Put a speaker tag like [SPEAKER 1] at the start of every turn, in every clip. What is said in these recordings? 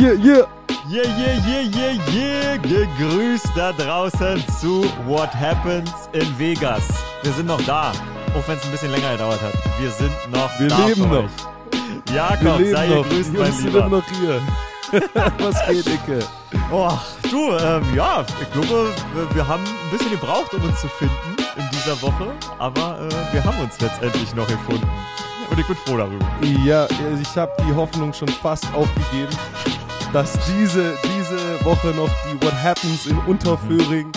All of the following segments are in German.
[SPEAKER 1] yeah, yeah.
[SPEAKER 2] Yeah, yeah, yeah, yeah, yeah. Gegrüßt da draußen zu What Happens in Vegas. Wir sind noch da, auch wenn es ein bisschen länger gedauert hat. Wir sind noch
[SPEAKER 1] Wir
[SPEAKER 2] da
[SPEAKER 1] leben noch.
[SPEAKER 2] euch. Jakob,
[SPEAKER 1] leben
[SPEAKER 2] sei
[SPEAKER 1] noch.
[SPEAKER 2] gegrüßt, mein
[SPEAKER 1] Jungs sind
[SPEAKER 2] Lieber.
[SPEAKER 1] immer noch hier. Was geht, Icke?
[SPEAKER 2] Oh, du, ähm, ja, ich glaube, wir- wir haben ein bisschen gebraucht, um uns zu finden in dieser Woche. Aber äh, wir haben uns letztendlich noch gefunden. Und ich bin froh darüber.
[SPEAKER 1] Ja, ich habe die Hoffnung schon fast aufgegeben, dass diese, diese Woche noch die What Happens in Unterföhring,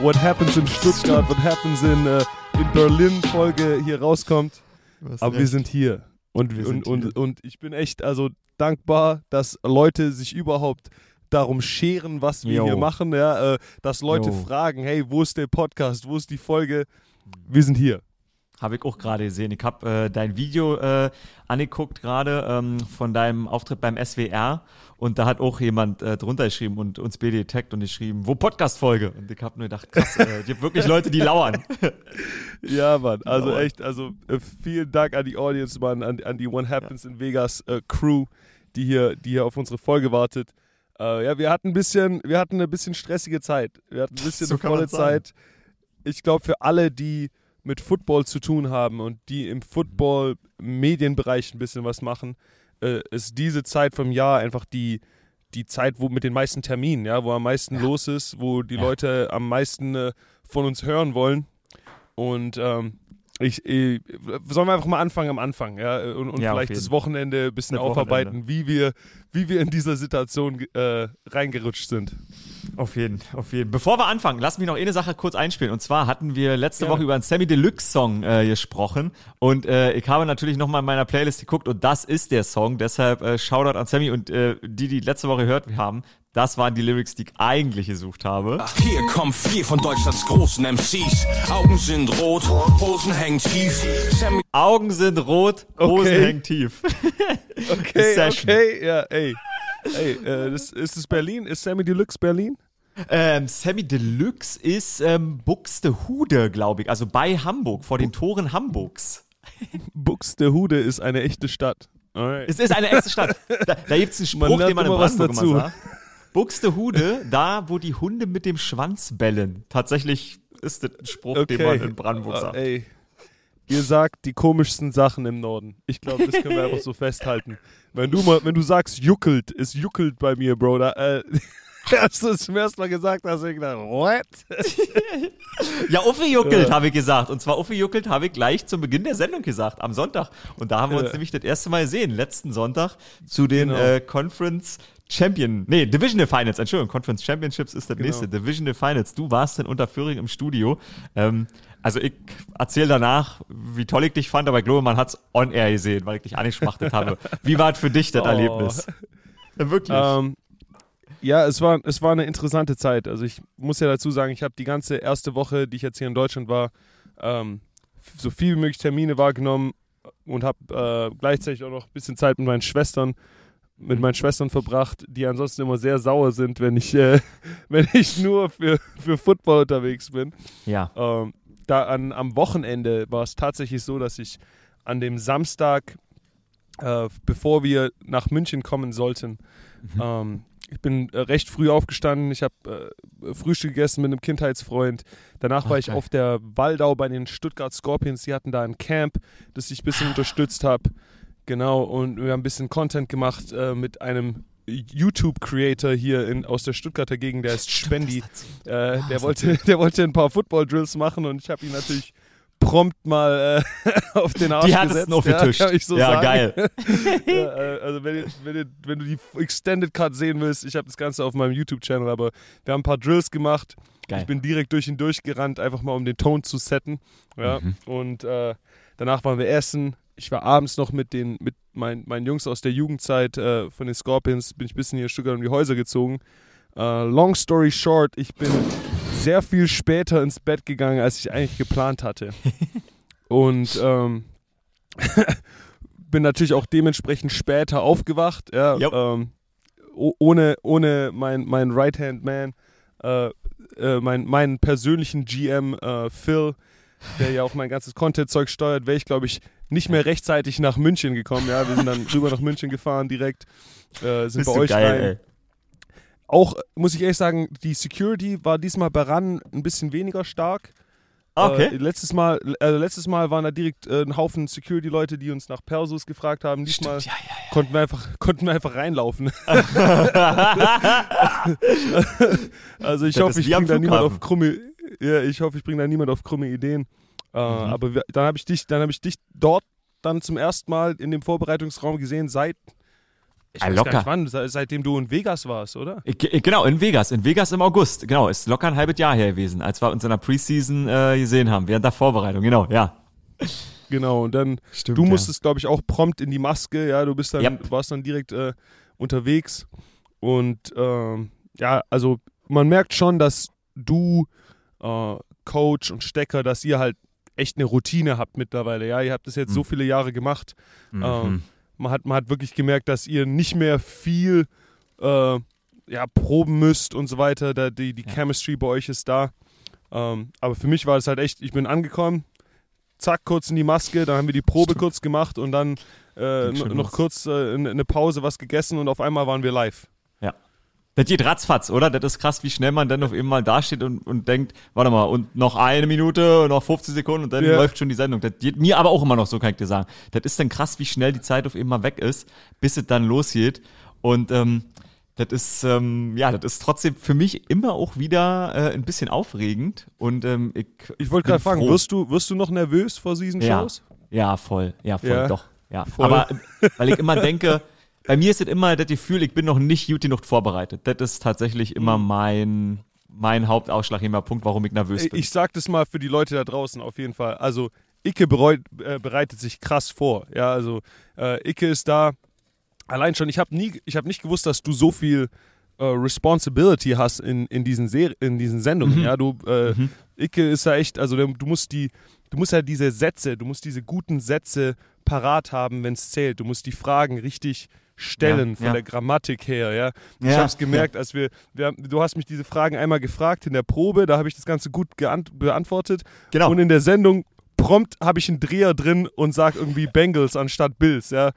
[SPEAKER 1] What Happens in Stuttgart, What Happens in, äh, in Berlin Folge hier rauskommt. Aber wir sind hier. Und,
[SPEAKER 2] Wir
[SPEAKER 1] und, und,
[SPEAKER 2] hier.
[SPEAKER 1] und ich bin echt also dankbar, dass Leute sich überhaupt darum scheren, was wir
[SPEAKER 2] Jo.
[SPEAKER 1] hier machen. Ja? Äh, dass Leute
[SPEAKER 2] Jo.
[SPEAKER 1] fragen, hey, wo ist der Podcast, wo ist die Folge? Wir sind hier.
[SPEAKER 2] Habe ich auch gerade gesehen. Ich habe äh, dein Video äh, angeguckt gerade ähm, von deinem Auftritt beim SWR und da hat auch jemand äh, drunter geschrieben und uns BD taggt und geschrieben, wo Podcast-Folge? Und ich habe nur gedacht, krass, äh, die haben wirklich Leute, die lauern.
[SPEAKER 1] Ja, Mann. Also
[SPEAKER 2] Genau.
[SPEAKER 1] echt, also äh, vielen Dank an die Audience, Mann, an, an die One Happens in Vegas äh, Crew, die hier, die hier auf unsere Folge wartet. Äh, ja, wir hatten ein bisschen, wir hatten eine bisschen stressige Zeit. Wir hatten ein bisschen
[SPEAKER 2] So
[SPEAKER 1] eine volle. Zeit. Ich glaube, für alle, die mit Football zu tun haben und die im Football-Medienbereich ein bisschen was machen, äh, ist diese Zeit vom Jahr einfach die, die Zeit, wo mit den meisten Terminen, ja, wo am meisten los ist, wo die
[SPEAKER 2] Ja.
[SPEAKER 1] Leute am meisten äh, von uns hören wollen. Und ähm, ich, äh, sollen wir einfach mal anfangen am Anfang, ja, und, und
[SPEAKER 2] Ja,
[SPEAKER 1] vielleicht das Wochenende ein bisschen
[SPEAKER 2] Das
[SPEAKER 1] aufarbeiten, wie wir, wie wir in dieser Situation äh, reingerutscht sind.
[SPEAKER 2] Auf jeden, auf jeden. Bevor wir anfangen, lass mich noch eine Sache kurz einspielen. Und zwar hatten wir letzte
[SPEAKER 1] Gerne.
[SPEAKER 2] Woche über einen Sammy Deluxe Song äh, gesprochen. Und äh, ich habe natürlich nochmal in meiner Playlist geguckt und das ist der Song. Deshalb äh, Shoutout an Sammy und äh, die, die letzte Woche gehört haben. Das waren die Lyrics, die ich eigentlich gesucht habe.
[SPEAKER 3] Hier kommen vier von Deutschlands großen MCs. Augen sind rot, Hosen hängen tief. Sammy
[SPEAKER 2] Augen sind rot, Hosen
[SPEAKER 1] Okay.
[SPEAKER 2] hängen tief.
[SPEAKER 1] Okay,
[SPEAKER 2] Session.
[SPEAKER 1] okay, ja, ey. Ey, äh, das, ist es Berlin? Ist Sammy Deluxe Berlin?
[SPEAKER 2] Ähm, Sammy Deluxe ist ähm, Buxtehude, glaube ich. Also bei Hamburg, vor den Toren Hamburgs.
[SPEAKER 1] Buxtehude ist eine echte Stadt. Alright.
[SPEAKER 2] Es ist eine echte Stadt. Da, da gibt es einen Spruch, den man
[SPEAKER 1] was
[SPEAKER 2] Brandenburg
[SPEAKER 1] dazu.
[SPEAKER 2] immer sagt. Buxtehude, da wo die Hunde mit dem Schwanz bellen. Tatsächlich ist das ein Spruch, den man in Brandenburg
[SPEAKER 1] Ah,
[SPEAKER 2] sagt.
[SPEAKER 1] Ey, ihr sagt die komischsten Sachen im Norden. Ich glaube, das können wir einfach so festhalten. Wenn du mal, wenn du sagst juckelt, es juckelt bei mir, Bro. Da, äh, als du es zum ersten Mal gesagt hast, hab ich gedacht, what?
[SPEAKER 2] Ja, Uffe juckelt,
[SPEAKER 1] Ja.
[SPEAKER 2] habe ich gesagt. Und zwar Uffe juckelt habe ich gleich zu Beginn der Sendung gesagt, am Sonntag. Und da haben wir uns
[SPEAKER 1] Ja.
[SPEAKER 2] nämlich das erste Mal gesehen, letzten Sonntag, zu den
[SPEAKER 1] Genau.
[SPEAKER 2] äh, Conference Champion, nee, Divisional Finals, Entschuldigung, Conference Championships ist das
[SPEAKER 1] Genau.
[SPEAKER 2] nächste, Divisional Finals. Du warst in Unterföhring im Studio. Ähm, also ich erzähle danach, wie toll ich dich fand, aber ich glaube, man hat's on air gesehen, weil ich dich angeschmachtet habe. Wie war es für dich, das
[SPEAKER 1] Oh.
[SPEAKER 2] Erlebnis? Ja, wirklich.
[SPEAKER 1] Ähm, ja, es war, es war eine interessante Zeit. Also ich muss ja dazu sagen, ich habe die ganze erste Woche, die ich jetzt hier in Deutschland war, ähm, so viel wie möglich Termine wahrgenommen und habe äh, gleichzeitig auch noch ein bisschen Zeit mit meinen Schwestern mit meinen Schwestern verbracht, die ansonsten immer sehr sauer sind, wenn ich, äh, wenn ich nur für, für Football unterwegs bin.
[SPEAKER 2] ja.
[SPEAKER 1] Ähm, da an, am Wochenende war es tatsächlich so, dass ich an dem Samstag, äh, bevor wir nach München kommen sollten,
[SPEAKER 2] Mhm.
[SPEAKER 1] ähm, ich bin äh, recht früh aufgestanden, ich habe äh, Frühstück gegessen mit einem Kindheitsfreund. Danach
[SPEAKER 2] Ach,
[SPEAKER 1] war ich
[SPEAKER 2] geil.
[SPEAKER 1] auf der Waldau bei den Stuttgart Scorpions. Die hatten da ein Camp, das ich ein bisschen unterstützt habe. Genau, und wir haben ein bisschen Content gemacht äh, mit einem YouTube-Creator hier in, aus der Stuttgarter Gegend, der ist Spendi. Äh, der, wollte, der wollte ein paar Football-Drills machen und ich habe ihn natürlich prompt mal äh, auf den Arsch
[SPEAKER 2] Die
[SPEAKER 1] gesetzt.
[SPEAKER 2] aufgetischt.
[SPEAKER 1] Ja, kann ich so
[SPEAKER 2] ja
[SPEAKER 1] sagen.
[SPEAKER 2] geil.
[SPEAKER 1] Ja, äh, also wenn, ihr, wenn, ihr, wenn du die Extended Cut sehen willst, ich habe das Ganze auf meinem YouTube-Channel, aber wir haben ein paar Drills gemacht.
[SPEAKER 2] Geil.
[SPEAKER 1] Ich bin direkt durch ihn durchgerannt, einfach mal um den Ton zu setten. Ja.
[SPEAKER 2] Mhm.
[SPEAKER 1] Und äh, danach waren wir essen. Ich war abends noch mit den mit mein, meinen Jungs aus der Jugendzeit äh, von den Scorpions, bin ich ein bisschen hier in Stuttgart um die Häuser gezogen. Äh, long story short, ich bin sehr viel später ins Bett gegangen, als ich eigentlich geplant hatte. Und ähm, bin natürlich auch dementsprechend später aufgewacht, ja, ähm, ohne, ohne mein, mein Right-Hand-Man, äh, äh, mein, meinen persönlichen GM äh, Phil, der ja auch mein ganzes Content-Zeug steuert, wäre ich, glaube ich, nicht mehr rechtzeitig nach München gekommen. Ja, wir sind dann rüber nach München gefahren direkt, äh, sind
[SPEAKER 2] Bist
[SPEAKER 1] bei euch
[SPEAKER 2] geil,
[SPEAKER 1] rein.
[SPEAKER 2] ey.
[SPEAKER 1] Auch, muss ich ehrlich sagen, die Security war diesmal bei RAN ein bisschen weniger stark.
[SPEAKER 2] Okay.
[SPEAKER 1] Äh, letztes, Mal, äh, letztes Mal waren da direkt äh, ein Haufen Security-Leute, die uns nach Persus gefragt haben. Diesmal
[SPEAKER 2] ja, ja,
[SPEAKER 1] konnten, wir einfach, konnten wir einfach reinlaufen. also ich hoffe, ich bringe da niemand auf krumme, ja, ich hoffe, ich bringe da niemand auf krumme Ideen. Äh,
[SPEAKER 2] Mhm.
[SPEAKER 1] Aber wir, dann habe ich dich, dann habe ich dich dort dann zum ersten Mal in dem Vorbereitungsraum gesehen seit ich
[SPEAKER 2] Ah,
[SPEAKER 1] weiß
[SPEAKER 2] locker.
[SPEAKER 1] gar nicht wann, se- seitdem du in Vegas warst, oder?
[SPEAKER 2] Ich- ich- Genau, in Vegas. In Vegas im August. Genau, ist locker ein halbes Jahr her gewesen, als wir uns in der Preseason äh, gesehen haben, während der Vorbereitung. Genau, ja.
[SPEAKER 1] Genau, und dann
[SPEAKER 2] Stimmt.
[SPEAKER 1] du musstest, glaube ich, auch prompt in die Maske, ja, du bist dann,
[SPEAKER 2] Yep.
[SPEAKER 1] warst dann direkt äh, unterwegs und ähm, ja, also man merkt schon, dass du, äh, Coach und Stecker, dass ihr halt echt eine Routine habt mittlerweile, ja, ihr habt das jetzt so
[SPEAKER 2] Mhm.
[SPEAKER 1] viele Jahre gemacht,
[SPEAKER 2] Mhm.
[SPEAKER 1] ähm, man hat, man hat wirklich gemerkt, dass ihr nicht mehr viel äh, ja, proben müsst und so weiter, da, die, die
[SPEAKER 2] Ja.
[SPEAKER 1] Chemistry bei euch ist da, ähm, aber für mich war es halt echt, ich bin angekommen, zack, kurz in die Maske, dann haben wir die Probe kurz gemacht und dann äh, noch kurz äh, eine Pause, was gegessen und auf einmal waren wir live.
[SPEAKER 2] Das geht ratzfatz, oder? Das ist krass, wie schnell man dann auf eben mal dasteht und, und denkt, warte mal, und noch eine Minute, noch 50 Sekunden und dann
[SPEAKER 1] Ja.
[SPEAKER 2] läuft schon die Sendung. Das geht mir aber auch immer noch so, kann ich dir sagen. Das ist dann krass, wie schnell die Zeit auf eben mal weg ist, bis es dann losgeht. Und ähm, das ist, ähm, ja, das ist trotzdem für mich immer auch wieder äh, ein bisschen aufregend. Und ähm, ich,
[SPEAKER 1] Ich wollte gerade fragen, wirst du, wirst du noch nervös vor diesen
[SPEAKER 2] Ja.
[SPEAKER 1] Shows?
[SPEAKER 2] Ja, voll. Ja, voll,
[SPEAKER 1] Ja.
[SPEAKER 2] doch. Ja.
[SPEAKER 1] Voll.
[SPEAKER 2] Aber weil ich immer denke, bei mir ist es immer das Gefühl, ich bin noch nicht gut genug vorbereitet. Das ist tatsächlich immer
[SPEAKER 1] Mhm.
[SPEAKER 2] mein, mein hauptausschlaggebender Punkt, warum ich nervös bin.
[SPEAKER 1] Ich sag das mal für die Leute da draußen auf jeden Fall. Also Icke bereut, äh, bereitet sich krass vor. Ja, also äh, Icke ist da. Allein schon, ich habe nie, ich habe nicht gewusst, dass du so viel äh, Responsibility hast in, in diesen Ser in diesen Sendungen.
[SPEAKER 2] Mhm.
[SPEAKER 1] Ja, du äh, Icke ist da echt, also du musst die, du musst ja diese Sätze, du musst diese guten Sätze parat haben, wenn es zählt. Du musst die Fragen richtig stellen
[SPEAKER 2] Ja,
[SPEAKER 1] von
[SPEAKER 2] ja.
[SPEAKER 1] der Grammatik her, ja. Ich
[SPEAKER 2] Ja,
[SPEAKER 1] habe es gemerkt, als wir, wir du hast mich diese Fragen einmal gefragt in der Probe, da habe ich das Ganze gut beantwortet.
[SPEAKER 2] Genau.
[SPEAKER 1] Und in der Sendung prompt habe ich einen Dreher drin und sag irgendwie Bengals anstatt Bills, ja.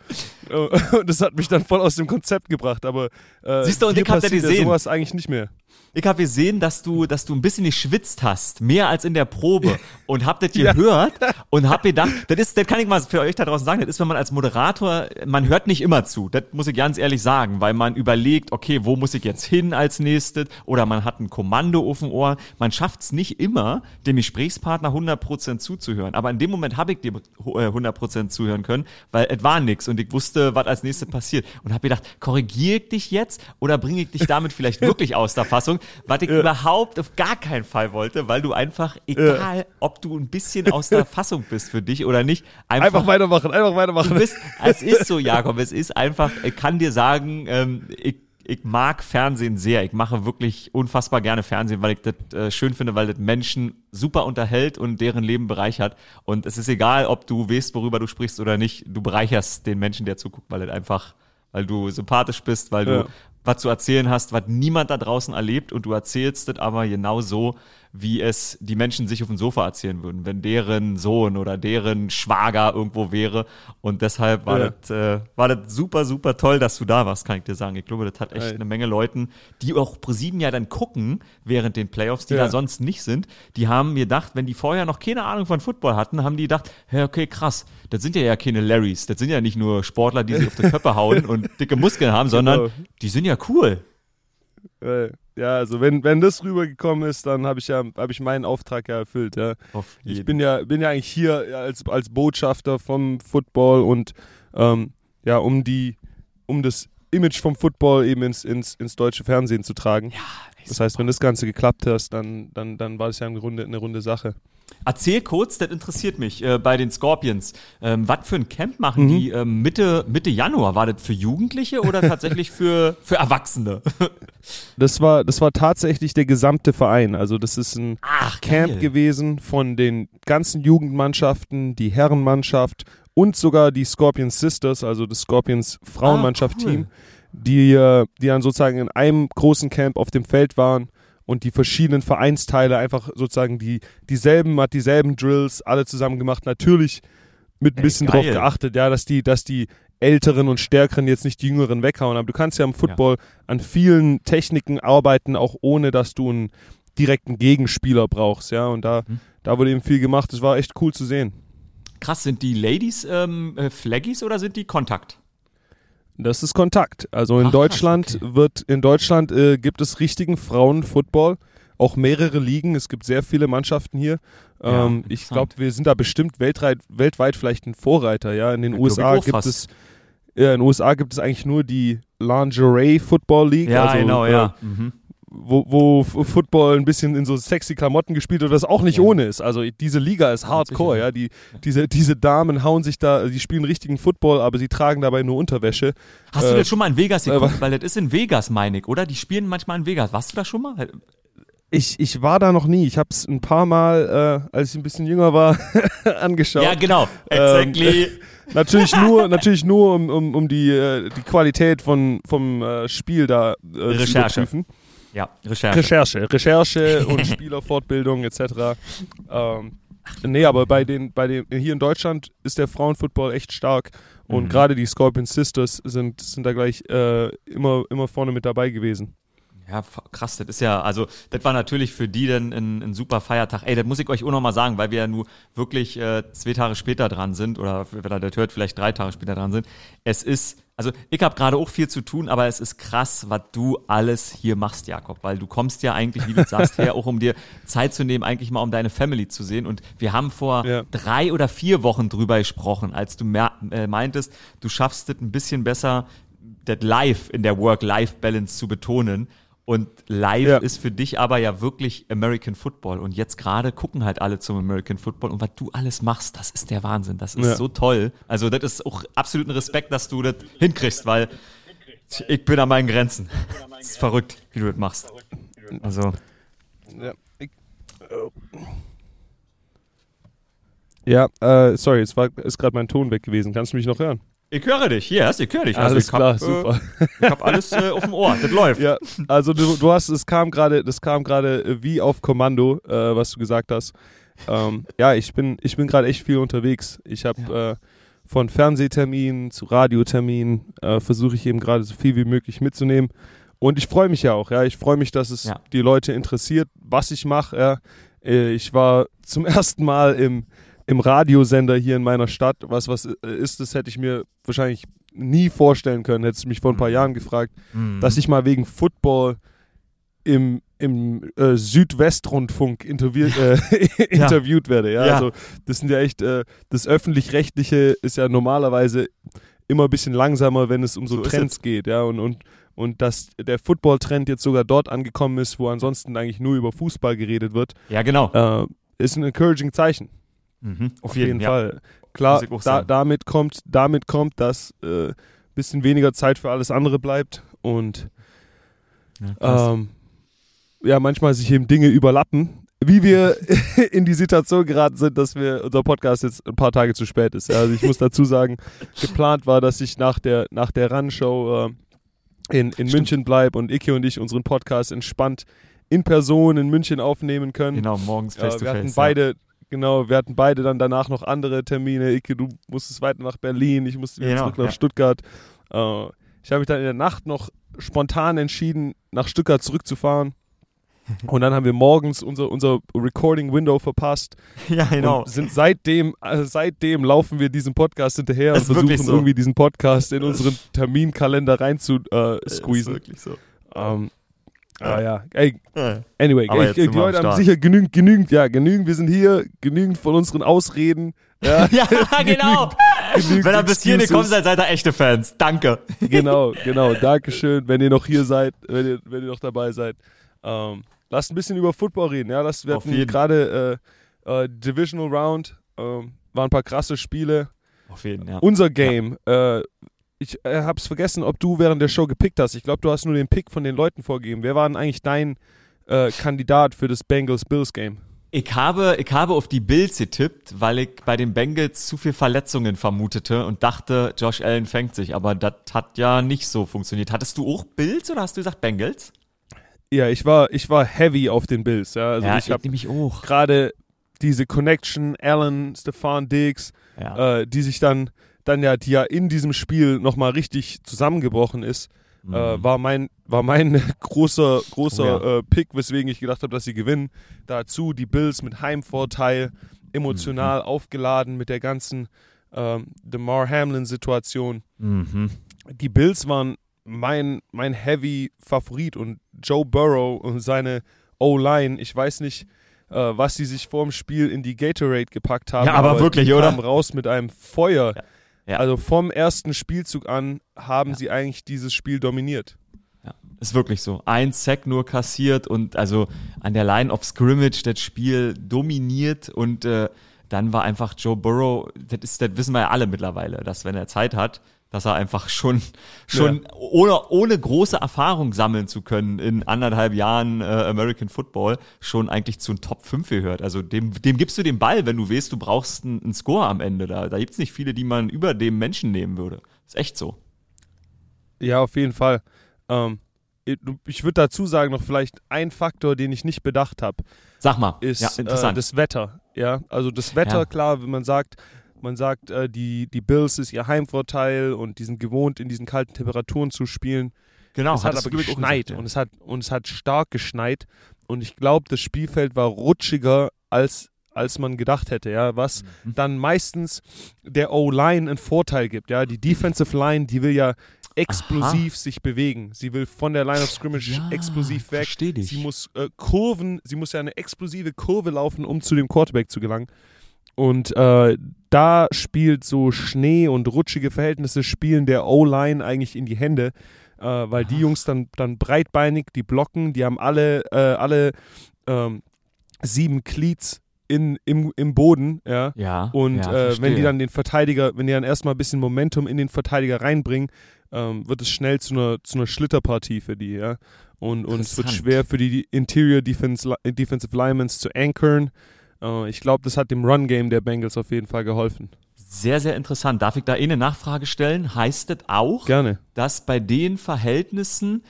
[SPEAKER 1] Und das hat mich dann voll aus dem Konzept gebracht, aber äh,
[SPEAKER 2] Siehst du, und hab das
[SPEAKER 1] passiert ja sowas eigentlich nicht mehr.
[SPEAKER 2] Ich habe gesehen, dass du, dass du ein bisschen geschwitzt hast, mehr als in der Probe. Und hab das
[SPEAKER 1] Ja.
[SPEAKER 2] gehört und hab gedacht, das ist, das kann ich mal für euch da draußen sagen, das ist, wenn man als Moderator, man hört nicht immer zu, das muss ich ganz ehrlich sagen, weil man überlegt, okay, wo muss ich jetzt hin als nächstes? Oder man hat ein Kommando auf dem Ohr, man schafft's nicht immer, dem Gesprächspartner 100% zuzuhören, aber in dem Moment habe ich dir äh, 100% zuhören können, weil es war nix und ich wusste, was als nächstes passiert. Und habe gedacht, korrigiere ich dich jetzt oder bringe ich dich damit vielleicht wirklich aus der Fassung, was ich überhaupt auf gar keinen Fall wollte, weil du einfach, egal ob du ein bisschen aus der Fassung bist für dich oder nicht, einfach,
[SPEAKER 1] Einfach weitermachen, einfach
[SPEAKER 2] du
[SPEAKER 1] weitermachen.
[SPEAKER 2] bist, es ist so, Jakob, es ist einfach, ich kann dir sagen, ähm, ich, ich mag Fernsehen sehr. Ich mache wirklich unfassbar gerne Fernsehen, weil ich das äh, schön finde, weil das Menschen super unterhält und deren Leben bereichert. Und es ist egal, ob du weißt, worüber du sprichst oder nicht, du bereicherst den Menschen, der zuguckt, weil das einfach, weil du sympathisch bist, weil du
[SPEAKER 1] Ja.
[SPEAKER 2] Was zu erzählen hast, was niemand da draußen erlebt und du erzählst das aber genau so, wie es die Menschen sich auf dem Sofa erzählen würden, wenn deren Sohn oder deren Schwager irgendwo wäre. Und deshalb war,
[SPEAKER 1] Ja.
[SPEAKER 2] das, äh, war das super, super toll, dass du da warst, kann ich dir sagen. Ich glaube, das hat echt
[SPEAKER 1] Ey.
[SPEAKER 2] eine Menge Leuten, die auch ProSieben ja dann gucken während den Playoffs, die
[SPEAKER 1] Ja.
[SPEAKER 2] da sonst nicht sind, die haben mir gedacht, wenn die vorher noch keine Ahnung von Football hatten, haben die gedacht, hey, okay, krass, das sind ja ja keine Larrys, das sind ja nicht nur Sportler, die sich auf die Köpfe hauen und dicke Muskeln haben, sondern
[SPEAKER 1] Genau.
[SPEAKER 2] die sind ja cool.
[SPEAKER 1] Äh, ja, also wenn, wenn das rübergekommen ist, dann habe ich ja habe ich meinen Auftrag ja erfüllt, ja. Ich bin ja, bin ja eigentlich hier als, als Botschafter vom Football und ähm, ja, um die, um das Image vom Football eben ins, ins, ins deutsche Fernsehen zu tragen.
[SPEAKER 2] ja,
[SPEAKER 1] Das heißt, wenn das Ganze geklappt hast, dann, dann, dann war das ja eine runde, eine runde Sache.
[SPEAKER 2] Erzähl kurz, das interessiert mich, äh, bei den Scorpions. Ähm, was für ein Camp machen
[SPEAKER 1] Mhm.
[SPEAKER 2] die ähm, Mitte, Mitte Januar? War das für Jugendliche oder tatsächlich für, für Erwachsene?
[SPEAKER 1] Das war, das war tatsächlich der gesamte Verein. Also das ist ein
[SPEAKER 2] Ach,
[SPEAKER 1] Camp gewesen von den ganzen Jugendmannschaften, die Herrenmannschaft und sogar die Scorpions Sisters, also das Scorpions Frauenmannschaft-Team,
[SPEAKER 2] Ah,
[SPEAKER 1] die, äh, die dann sozusagen in einem großen Camp auf dem Feld waren und die verschiedenen Vereinsteile einfach sozusagen die dieselben, hat dieselben Drills alle zusammen gemacht. Natürlich mit ein
[SPEAKER 2] Ey,
[SPEAKER 1] bisschen
[SPEAKER 2] geil.
[SPEAKER 1] drauf geachtet, ja, dass die, dass die Älteren und Stärkeren jetzt nicht die Jüngeren weghauen. Aber du kannst ja im Football an vielen Techniken arbeiten, auch ohne dass du einen direkten Gegenspieler brauchst, ja. Und da,
[SPEAKER 2] Mhm.
[SPEAKER 1] da wurde eben viel gemacht. Das war echt cool zu sehen.
[SPEAKER 2] Krass, sind die Ladies ähm, äh, Flaggies oder sind die Kontakt?
[SPEAKER 1] Das ist Kontakt. Also in
[SPEAKER 2] Ach,
[SPEAKER 1] Deutschland
[SPEAKER 2] okay.
[SPEAKER 1] wird in Deutschland äh, gibt es richtigen Frauenfootball, auch mehrere Ligen. Es gibt sehr viele Mannschaften hier.
[SPEAKER 2] Ja,
[SPEAKER 1] Ähm, ich
[SPEAKER 2] interessant.
[SPEAKER 1] glaube, wir sind da bestimmt weltweit, weltweit vielleicht ein Vorreiter. Ja, in den
[SPEAKER 2] Ja,
[SPEAKER 1] USA
[SPEAKER 2] ich
[SPEAKER 1] gibt
[SPEAKER 2] fast.
[SPEAKER 1] es ja, in den USA gibt es eigentlich nur die Lingerie Football League.
[SPEAKER 2] Ja,
[SPEAKER 1] also,
[SPEAKER 2] genau,
[SPEAKER 1] äh,
[SPEAKER 2] ja. Mhm.
[SPEAKER 1] Wo, wo Football ein bisschen in so sexy Klamotten gespielt wird, das auch nicht
[SPEAKER 2] Ja.
[SPEAKER 1] ohne ist. Also diese Liga ist hardcore, ja. Die, diese, diese Damen hauen sich da, die spielen richtigen Football, aber sie tragen dabei nur Unterwäsche.
[SPEAKER 2] Hast du
[SPEAKER 1] Äh,
[SPEAKER 2] das schon mal in Vegas geguckt?
[SPEAKER 1] wa-
[SPEAKER 2] Weil das ist in Vegas, meine ich, oder? Die spielen manchmal in Vegas. Warst du da schon mal?
[SPEAKER 1] Ich, ich war da noch nie. Ich habe es ein paar Mal, äh, als ich ein bisschen jünger war, angeschaut.
[SPEAKER 2] Ja, genau.
[SPEAKER 1] Ähm,
[SPEAKER 2] Exactly.
[SPEAKER 1] Natürlich nur, natürlich nur um, um, um die, äh, die Qualität von, vom äh, Spiel da äh, zu
[SPEAKER 2] Recherche. Ja, Recherche.
[SPEAKER 1] Recherche, Recherche und Spielerfortbildung etc. Ähm, nee, aber bei den, bei den, hier in Deutschland ist der Frauenfootball echt stark und
[SPEAKER 2] Mhm.
[SPEAKER 1] gerade die Scorpion Sisters sind, sind da gleich äh, immer, immer vorne mit dabei gewesen.
[SPEAKER 2] Ja, krass, das ist ja, also, das war natürlich für die dann ein, ein super Feiertag. Ey, das muss ich euch auch nochmal sagen, weil wir ja nur wirklich äh, zwei Tage später dran sind, oder wenn ihr das hört, vielleicht drei Tage später dran sind. Es ist, also, ich habe gerade auch viel zu tun, aber es ist krass, was du alles hier machst, Jakob, weil du kommst ja eigentlich, wie du sagst, her, auch um dir Zeit zu nehmen, eigentlich mal um deine Family zu sehen. Und wir haben vor
[SPEAKER 1] Ja.
[SPEAKER 2] drei oder vier Wochen drüber gesprochen, als du äh, meintest, du schaffst es ein bisschen besser, das Live in der Work-Life-Balance zu betonen. Und live
[SPEAKER 1] Ja.
[SPEAKER 2] ist für dich aber ja wirklich American Football. Und jetzt gerade gucken halt alle zum American Football. Und was du alles machst, das ist der Wahnsinn. Das ist
[SPEAKER 1] Ja.
[SPEAKER 2] so toll. Also das ist auch absoluten Respekt, dass du das hinkriegst, weil ich bin an meinen Grenzen. Das ist verrückt, wie du das machst. Also,
[SPEAKER 1] Ja, ich, oh. ja äh, sorry, es war, ist gerade mein Ton weg gewesen. Kannst du mich noch hören?
[SPEAKER 2] Ich höre dich. Yes, ich höre dich. Also
[SPEAKER 1] Alles
[SPEAKER 2] ich
[SPEAKER 1] klar,
[SPEAKER 2] hab,
[SPEAKER 1] super.
[SPEAKER 2] Äh, ich habe alles äh, auf dem Ohr. Das läuft.
[SPEAKER 1] Ja, also du, du hast, es kam gerade, das kam gerade äh, wie auf Kommando, äh, was du gesagt hast. Ähm, ja, ich bin, ich bin gerade echt viel unterwegs. Ich habe äh, von Fernsehterminen zu Radioterminen äh, versuche ich eben gerade so viel wie möglich mitzunehmen. Und ich freue mich ja auch, ja. Ich freue mich, dass es
[SPEAKER 2] Ja.
[SPEAKER 1] die Leute interessiert, was ich mache. Ja. Äh, Ich war zum ersten Mal im, im Radiosender hier in meiner Stadt. Was was äh, ist, das hätte ich mir wahrscheinlich nie vorstellen können. Hättest du mich vor ein paar
[SPEAKER 2] Mhm.
[SPEAKER 1] Jahren gefragt
[SPEAKER 2] Mhm.
[SPEAKER 1] dass ich mal wegen Football im, im äh, Südwestrundfunk interview äh, interviewt werde. Ja?
[SPEAKER 2] Ja.
[SPEAKER 1] Also das sind ja echt, äh, das öffentlich-rechtliche ist ja normalerweise immer ein bisschen langsamer, wenn es um so,
[SPEAKER 2] So
[SPEAKER 1] Trends geht, ja. Und, und, und dass der Football-Trend jetzt sogar dort angekommen ist, wo ansonsten eigentlich nur über Fußball geredet wird,
[SPEAKER 2] ja, genau.
[SPEAKER 1] äh, ist ein encouraging Zeichen.
[SPEAKER 2] Mhm.
[SPEAKER 1] Auf jeden,
[SPEAKER 2] ja.
[SPEAKER 1] Fall. Klar,
[SPEAKER 2] ich auch
[SPEAKER 1] da, damit kommt, damit kommt, dass äh, bisschen weniger Zeit für alles andere bleibt und
[SPEAKER 2] Ja,
[SPEAKER 1] ähm, ja, manchmal sich eben Dinge überlappen. Wie wir in die Situation geraten sind, dass wir unser Podcast jetzt ein paar Tage zu spät ist. Ja, Also ich muss dazu sagen, geplant war, dass ich nach der nach der Run-Show äh, in, in München bleibe und Ike und ich unseren Podcast entspannt in Person in München aufnehmen können.
[SPEAKER 2] genau, morgens face
[SPEAKER 1] Ja,
[SPEAKER 2] to
[SPEAKER 1] wir hatten
[SPEAKER 2] face.
[SPEAKER 1] beide, genau, wir hatten beide dann danach noch andere Termine. Ike, du musstest weiter nach Berlin, ich musste wieder
[SPEAKER 2] Genau,
[SPEAKER 1] zurück nach
[SPEAKER 2] ja.
[SPEAKER 1] Stuttgart. Äh, ich habe mich dann in der Nacht noch spontan entschieden, nach Stuttgart zurückzufahren. Und dann haben wir morgens unser, unser Recording-Window verpasst
[SPEAKER 2] Ja, genau.
[SPEAKER 1] und sind seitdem, äh, seitdem laufen wir diesem Podcast hinterher
[SPEAKER 2] Das
[SPEAKER 1] und
[SPEAKER 2] ist
[SPEAKER 1] versuchen
[SPEAKER 2] so.
[SPEAKER 1] irgendwie diesen Podcast in unseren Terminkalender rein zu äh,
[SPEAKER 2] Ist
[SPEAKER 1] squeezen.
[SPEAKER 2] wirklich so.
[SPEAKER 1] Ähm, ah, ja, ey,
[SPEAKER 2] Ja.
[SPEAKER 1] Anyway,
[SPEAKER 2] jetzt
[SPEAKER 1] die Leute haben sicher genügend, genügend, ja, genügend, wir sind hier, genügend von unseren Ausreden. Ja,
[SPEAKER 2] Ja, genau.
[SPEAKER 1] genügend
[SPEAKER 2] Wenn ihr bis hierhin gekommen seid, seid ihr echte Fans. Danke.
[SPEAKER 1] Genau, genau, Dankeschön, wenn ihr noch hier seid, wenn ihr, wenn ihr noch dabei seid. Ähm, lasst ein bisschen über Football reden, ja, lasst, wir
[SPEAKER 2] Auf
[SPEAKER 1] hatten gerade äh, äh, Divisional Round, ähm, waren ein paar krasse Spiele.
[SPEAKER 2] Auf jeden, ja.
[SPEAKER 1] Unser Game, äh, ich äh, hab's vergessen, ob du während der Show gepickt hast. Ich glaube, du hast nur den Pick von den Leuten vorgegeben. Wer war denn eigentlich dein äh, Kandidat für das Bengals-Bills-Game?
[SPEAKER 2] Ich habe, ich habe auf die Bills getippt, weil ich bei den Bengals zu viel Verletzungen vermutete und dachte, Josh Allen fängt sich. Aber das hat ja nicht so funktioniert. Hattest du auch Bills oder hast du gesagt Bengals?
[SPEAKER 1] Ja, ich war, ich war heavy auf den Bills. Ja, also
[SPEAKER 2] ja,
[SPEAKER 1] ich habe
[SPEAKER 2] nämlich auch.
[SPEAKER 1] gerade diese Connection, Allen, Stefan Diggs,
[SPEAKER 2] Ja.
[SPEAKER 1] äh, die sich dann, dann ja, die ja in diesem Spiel nochmal richtig zusammengebrochen ist,
[SPEAKER 2] Mhm.
[SPEAKER 1] äh, war mein, war mein großer, großer
[SPEAKER 2] Oh ja.
[SPEAKER 1] äh, Pick, weswegen ich gedacht habe, dass sie gewinnen. Dazu die Bills mit Heimvorteil, emotional
[SPEAKER 2] Mhm.
[SPEAKER 1] aufgeladen mit der ganzen ähm, DeMar Hamlin-Situation.
[SPEAKER 2] Mhm.
[SPEAKER 1] Die Bills waren mein, mein Heavy-Favorit und Joe Burrow und seine O-Line, ich weiß nicht, äh, was sie sich vor dem Spiel in die Gatorade gepackt haben.
[SPEAKER 2] Ja, aber wirklich,
[SPEAKER 1] die
[SPEAKER 2] oder?
[SPEAKER 1] kamen raus mit einem Feuer.
[SPEAKER 2] Ja.
[SPEAKER 1] Also vom ersten Spielzug an haben
[SPEAKER 2] Ja.
[SPEAKER 1] sie eigentlich dieses Spiel dominiert.
[SPEAKER 2] Ja, ist wirklich so. Ein Sack nur kassiert und also an der Line of Scrimmage das Spiel dominiert und äh, dann war einfach Joe Burrow, das, ist, das wissen wir ja alle mittlerweile, dass wenn er Zeit hat, dass er einfach schon, schon ohne, ohne große Erfahrung sammeln zu können in anderthalb Jahren äh, American Football schon eigentlich zu den Top 5 gehört. Also dem, dem gibst du den Ball, wenn du weißt, du brauchst einen, einen Score am Ende. Da, da gibt's nicht viele, die man über dem Menschen nehmen würde. Ist echt so.
[SPEAKER 1] Ja, auf jeden Fall. Ähm, ich würde dazu sagen, noch vielleicht ein Faktor, den ich nicht bedacht habe,
[SPEAKER 2] Sag mal.
[SPEAKER 1] ist
[SPEAKER 2] ja,
[SPEAKER 1] äh, das Wetter. Ja, also das Wetter,
[SPEAKER 2] Ja.
[SPEAKER 1] klar, wenn man sagt, man sagt, äh, die, die Bills ist ihr Heimvorteil und die sind gewohnt, in diesen kalten Temperaturen zu spielen.
[SPEAKER 2] genau,
[SPEAKER 1] es hat aber geschneit
[SPEAKER 2] gesagt, ja.
[SPEAKER 1] und es hat und es hat stark geschneit und ich glaube, das Spielfeld war rutschiger als als man gedacht hätte, ja, was
[SPEAKER 2] Mhm.
[SPEAKER 1] dann meistens der O-Line einen Vorteil gibt, ja, die Defensive Line, die will ja explosiv sich bewegen. Sie will von der Line of Scrimmage
[SPEAKER 2] Ja,
[SPEAKER 1] explosiv weg. Sie muss äh, Kurven, sie muss ja eine explosive Kurve laufen, um zu dem Quarterback zu gelangen. Und äh, da spielt so Schnee und rutschige Verhältnisse spielen der O-Line eigentlich in die Hände, äh, weil die
[SPEAKER 2] Aha.
[SPEAKER 1] Jungs dann, dann breitbeinig, die blocken, die haben alle, äh, alle ähm, sieben Cleats in, im, im Boden, ja.
[SPEAKER 2] Ja.
[SPEAKER 1] Und
[SPEAKER 2] ja,
[SPEAKER 1] äh, wenn die dann den Verteidiger, wenn die dann erstmal ein bisschen Momentum in den Verteidiger reinbringen, ähm, wird es schnell zu einer, zu einer Schlitterpartie für die, ja. Und, und es wird schwer für die Interior Defense, Defensive Linemen zu ankern. Äh, ich glaube, das hat dem Run-Game der Bengals auf jeden Fall geholfen.
[SPEAKER 2] Sehr, sehr interessant. Darf ich da eh eine Nachfrage stellen? Heißt das auch,
[SPEAKER 1] Gerne.
[SPEAKER 2] dass bei den Verhältnissen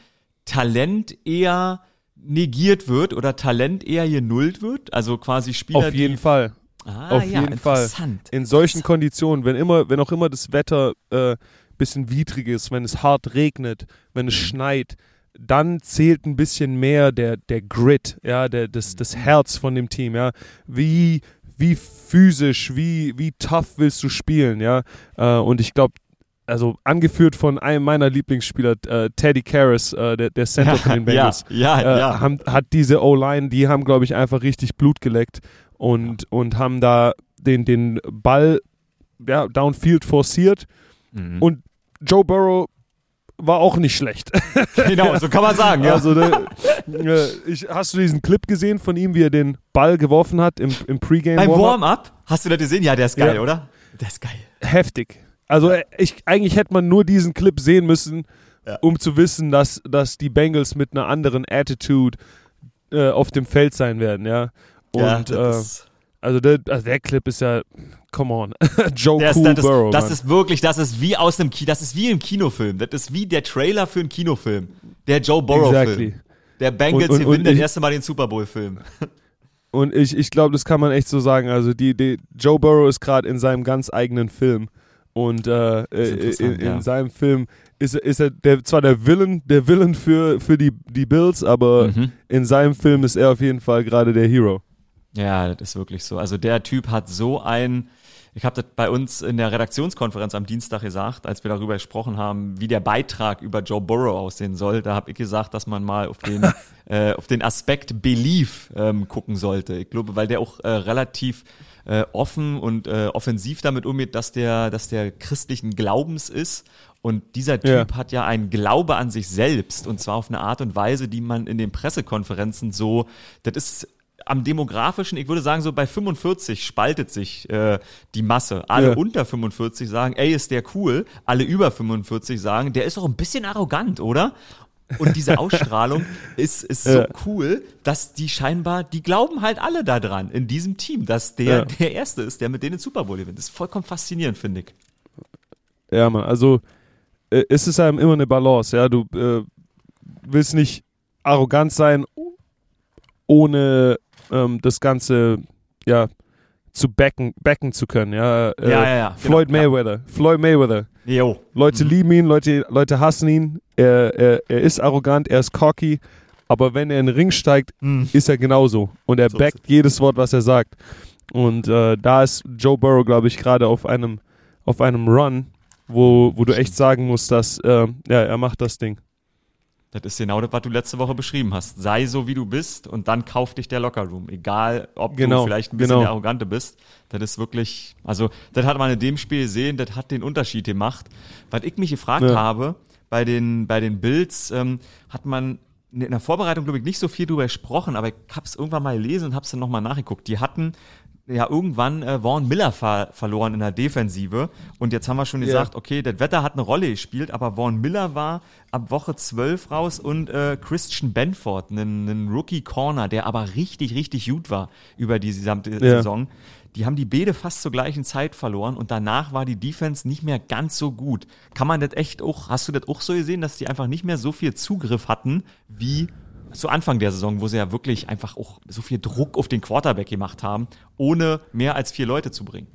[SPEAKER 2] Talent eher negiert wird oder Talent eher genullt wird? Also quasi Spieler,
[SPEAKER 1] Auf jeden Fall.
[SPEAKER 2] Ah,
[SPEAKER 1] auf
[SPEAKER 2] ja,
[SPEAKER 1] jeden Fall. In solchen Konditionen, wenn immer, wenn auch immer das Wetter äh, bisschen widrig ist, wenn es hart regnet, wenn
[SPEAKER 2] Mhm.
[SPEAKER 1] es schneit, dann zählt ein bisschen mehr der, der Grit, ja, der, das, das
[SPEAKER 2] Mhm.
[SPEAKER 1] Herz von dem Team, ja. Wie, wie physisch, wie, wie tough willst du spielen, ja. Äh, und ich glaube, also angeführt von einem meiner Lieblingsspieler, äh, Teddy Karras, äh, der, der Center von den Bengals
[SPEAKER 2] Ja, ja,
[SPEAKER 1] äh,
[SPEAKER 2] ja.
[SPEAKER 1] haben, hat diese O-Line, die haben, glaube ich, einfach richtig Blut geleckt und, und haben da den, den Ball ja, downfield forciert.
[SPEAKER 2] Mhm.
[SPEAKER 1] Und Joe Burrow war auch nicht schlecht.
[SPEAKER 2] genau, so kann man sagen. Ja.
[SPEAKER 1] Also, ne, äh, ich, hast du diesen Clip gesehen von ihm, wie er den Ball geworfen hat im, im Pre-Game
[SPEAKER 2] Beim
[SPEAKER 1] Warm-Up?
[SPEAKER 2] Hast du das gesehen? Ja, der ist geil,
[SPEAKER 1] Ja.
[SPEAKER 2] oder? Der ist geil.
[SPEAKER 1] Heftig. Also äh, ich, eigentlich hätte man nur diesen Clip sehen müssen,
[SPEAKER 2] Ja.
[SPEAKER 1] um zu wissen, dass, dass die Bengals mit einer anderen Attitude äh, auf dem Feld sein werden, ja. Und
[SPEAKER 2] ja,
[SPEAKER 1] äh,
[SPEAKER 2] das ist,
[SPEAKER 1] also, der, also der Clip ist ja, come on, Joe
[SPEAKER 2] ist,
[SPEAKER 1] Cool
[SPEAKER 2] das,
[SPEAKER 1] Burrow.
[SPEAKER 2] das
[SPEAKER 1] Mann.
[SPEAKER 2] ist wirklich, das ist wie aus einem Ki das ist wie im Kinofilm. Das ist wie der Trailer für einen Kinofilm. Der Joe Burrow-Film.
[SPEAKER 1] Exactly.
[SPEAKER 2] Der Bengals
[SPEAKER 1] Und- und-
[SPEAKER 2] gewinnt das erste Mal den Super Bowl-Film.
[SPEAKER 1] Und ich, ich glaube, das kann man echt so sagen. Also die, die Joe Burrow ist gerade in seinem ganz eigenen Film. Und äh, äh, in, in
[SPEAKER 2] ja.
[SPEAKER 1] seinem Film ist, er- ist er der, zwar der Villain, der Villain für, für die, die Bills, aber
[SPEAKER 2] Mhm.
[SPEAKER 1] in seinem Film ist er auf jeden Fall gerade der Hero.
[SPEAKER 2] Ja, das ist wirklich so. Also der Typ hat so ein, ich habe das bei uns in der Redaktionskonferenz am Dienstag gesagt, als wir darüber gesprochen haben, wie der Beitrag über Joe Burrow aussehen soll. Da habe ich gesagt, dass man mal auf den, äh, auf den Aspekt Belief ähm, gucken sollte. Ich glaube, weil der auch äh, relativ äh, offen und äh, offensiv damit umgeht, dass der, dass der christlichen Glaubens ist. Und dieser Typ
[SPEAKER 1] Ja.
[SPEAKER 2] hat ja einen Glaube an sich selbst und zwar auf eine Art und Weise, die man in den Pressekonferenzen so, das ist am demografischen, ich würde sagen, so bei 45 spaltet sich äh, die Masse. Alle
[SPEAKER 1] Ja.
[SPEAKER 2] unter 45 sagen, ey, ist der cool. Alle über 45 sagen, der ist auch ein bisschen arrogant, oder? Und diese Ausstrahlung ist, ist so
[SPEAKER 1] Ja.
[SPEAKER 2] cool, dass die scheinbar, die glauben halt alle daran in diesem Team, dass der
[SPEAKER 1] Ja.
[SPEAKER 2] der Erste ist, der mit denen den Super Bowl gewinnt. Das ist vollkommen faszinierend, finde ich.
[SPEAKER 1] Ja, Mann, also äh, es ist einem immer eine Balance, ja. Du äh, willst nicht arrogant sein, ohne ähm, das Ganze ja zu backen, backen zu können. Ja,
[SPEAKER 2] äh, ja, ja, ja.
[SPEAKER 1] Floyd genau, Mayweather. Ja. Floyd Mayweather.
[SPEAKER 2] Jo.
[SPEAKER 1] Leute mhm. lieben ihn, Leute, Leute hassen ihn. Er, er, er ist arrogant, er ist cocky. Aber wenn er in den Ring steigt, mhm. ist er genauso. Und er so backt jedes Wort, was er sagt. Und äh, da ist Joe Burrow, glaube ich, gerade auf einem, auf einem Run, wo, wo du echt sagen musst, dass äh, ja, er macht das Ding.
[SPEAKER 2] Das ist genau das, was du letzte Woche beschrieben hast. Sei so, wie du bist und dann kauf dich der Lockerroom. Egal, ob
[SPEAKER 1] genau,
[SPEAKER 2] du vielleicht ein bisschen
[SPEAKER 1] genau.
[SPEAKER 2] der Arrogante bist. Das ist wirklich, also, das hat man in dem Spiel gesehen, das hat den Unterschied gemacht. Was ich mich gefragt ja. habe, bei den, bei den Bills, ähm, hat man in der Vorbereitung, glaube ich, nicht so viel drüber gesprochen, aber ich habe es irgendwann mal gelesen und habe es dann nochmal nachgeguckt. Die hatten ja irgendwann äh, Vaughn Miller ver verloren in der Defensive. Und jetzt haben wir schon gesagt, yeah. okay, das Wetter hat eine Rolle gespielt, aber Vaughn Miller war ab Woche 12 raus und äh, Christian Benford, ein Rookie Corner, der aber richtig, richtig gut war über die gesamte yeah. Saison. Die haben die Bede fast zur gleichen Zeit verloren und danach war die Defense nicht mehr ganz so gut. Kann man das echt auch, hast du das auch so gesehen, dass die einfach nicht mehr so viel Zugriff hatten wie zu Anfang der Saison, wo sie ja wirklich einfach auch so viel Druck auf den Quarterback gemacht haben, ohne mehr als vier Leute zu bringen.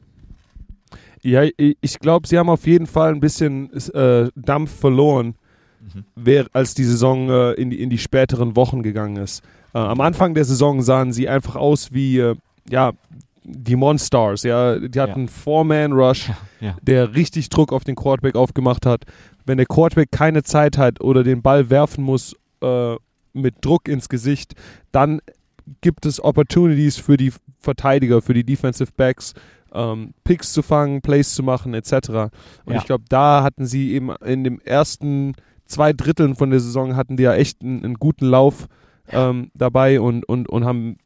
[SPEAKER 1] Ja, ich glaube, sie haben auf jeden Fall ein bisschen äh, Dampf verloren, mhm. als die Saison äh, in, die, in die späteren Wochen gegangen ist. Äh, am Anfang der Saison sahen sie einfach aus wie, äh, ja, die Monstars, ja. Die hatten ja. Four-Man-Rush,
[SPEAKER 2] ja, ja.
[SPEAKER 1] der richtig Druck auf den Quarterback aufgemacht hat. Wenn der Quarterback keine Zeit hat oder den Ball werfen muss, äh, mit Druck ins Gesicht, dann gibt es Opportunities für die Verteidiger, für die Defensive Backs, ähm, Picks zu fangen, Plays zu machen, etc. Und ja. ich glaube, da hatten sie eben in den ersten zwei Dritteln von der Saison hatten die ja echt einen, einen guten Lauf ähm, dabei und, und, und haben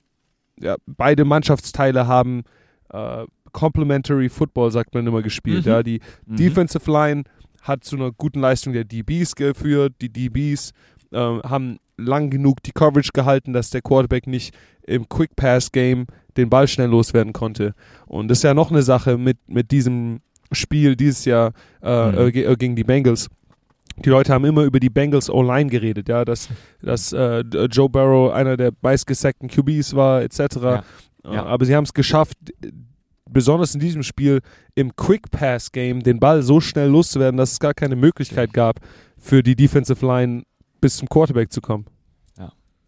[SPEAKER 1] ja, beide Mannschaftsteile haben äh, Complementary Football, sagt man immer, gespielt. Mhm. Ja, die mhm. Defensive Line hat zu einer guten Leistung der DBs geführt. Die DBs äh, haben lang genug die Coverage gehalten, dass der Quarterback nicht im Quick Pass Game den Ball schnell loswerden konnte. Und das ist ja noch eine Sache mit, mit diesem Spiel dieses Jahr äh, mhm. äh, äh gegen die Bengals. Die Leute haben immer über die Bengals O-Line geredet, ja, dass, dass äh, Joe Barrow einer der meistgesackten QBs war, etc. Ja. Äh, ja. Aber sie haben es geschafft, besonders in diesem Spiel im Quick Pass Game den Ball so schnell loszuwerden, dass es gar keine Möglichkeit gab für die Defensive Line bis zum Quarterback zu kommen.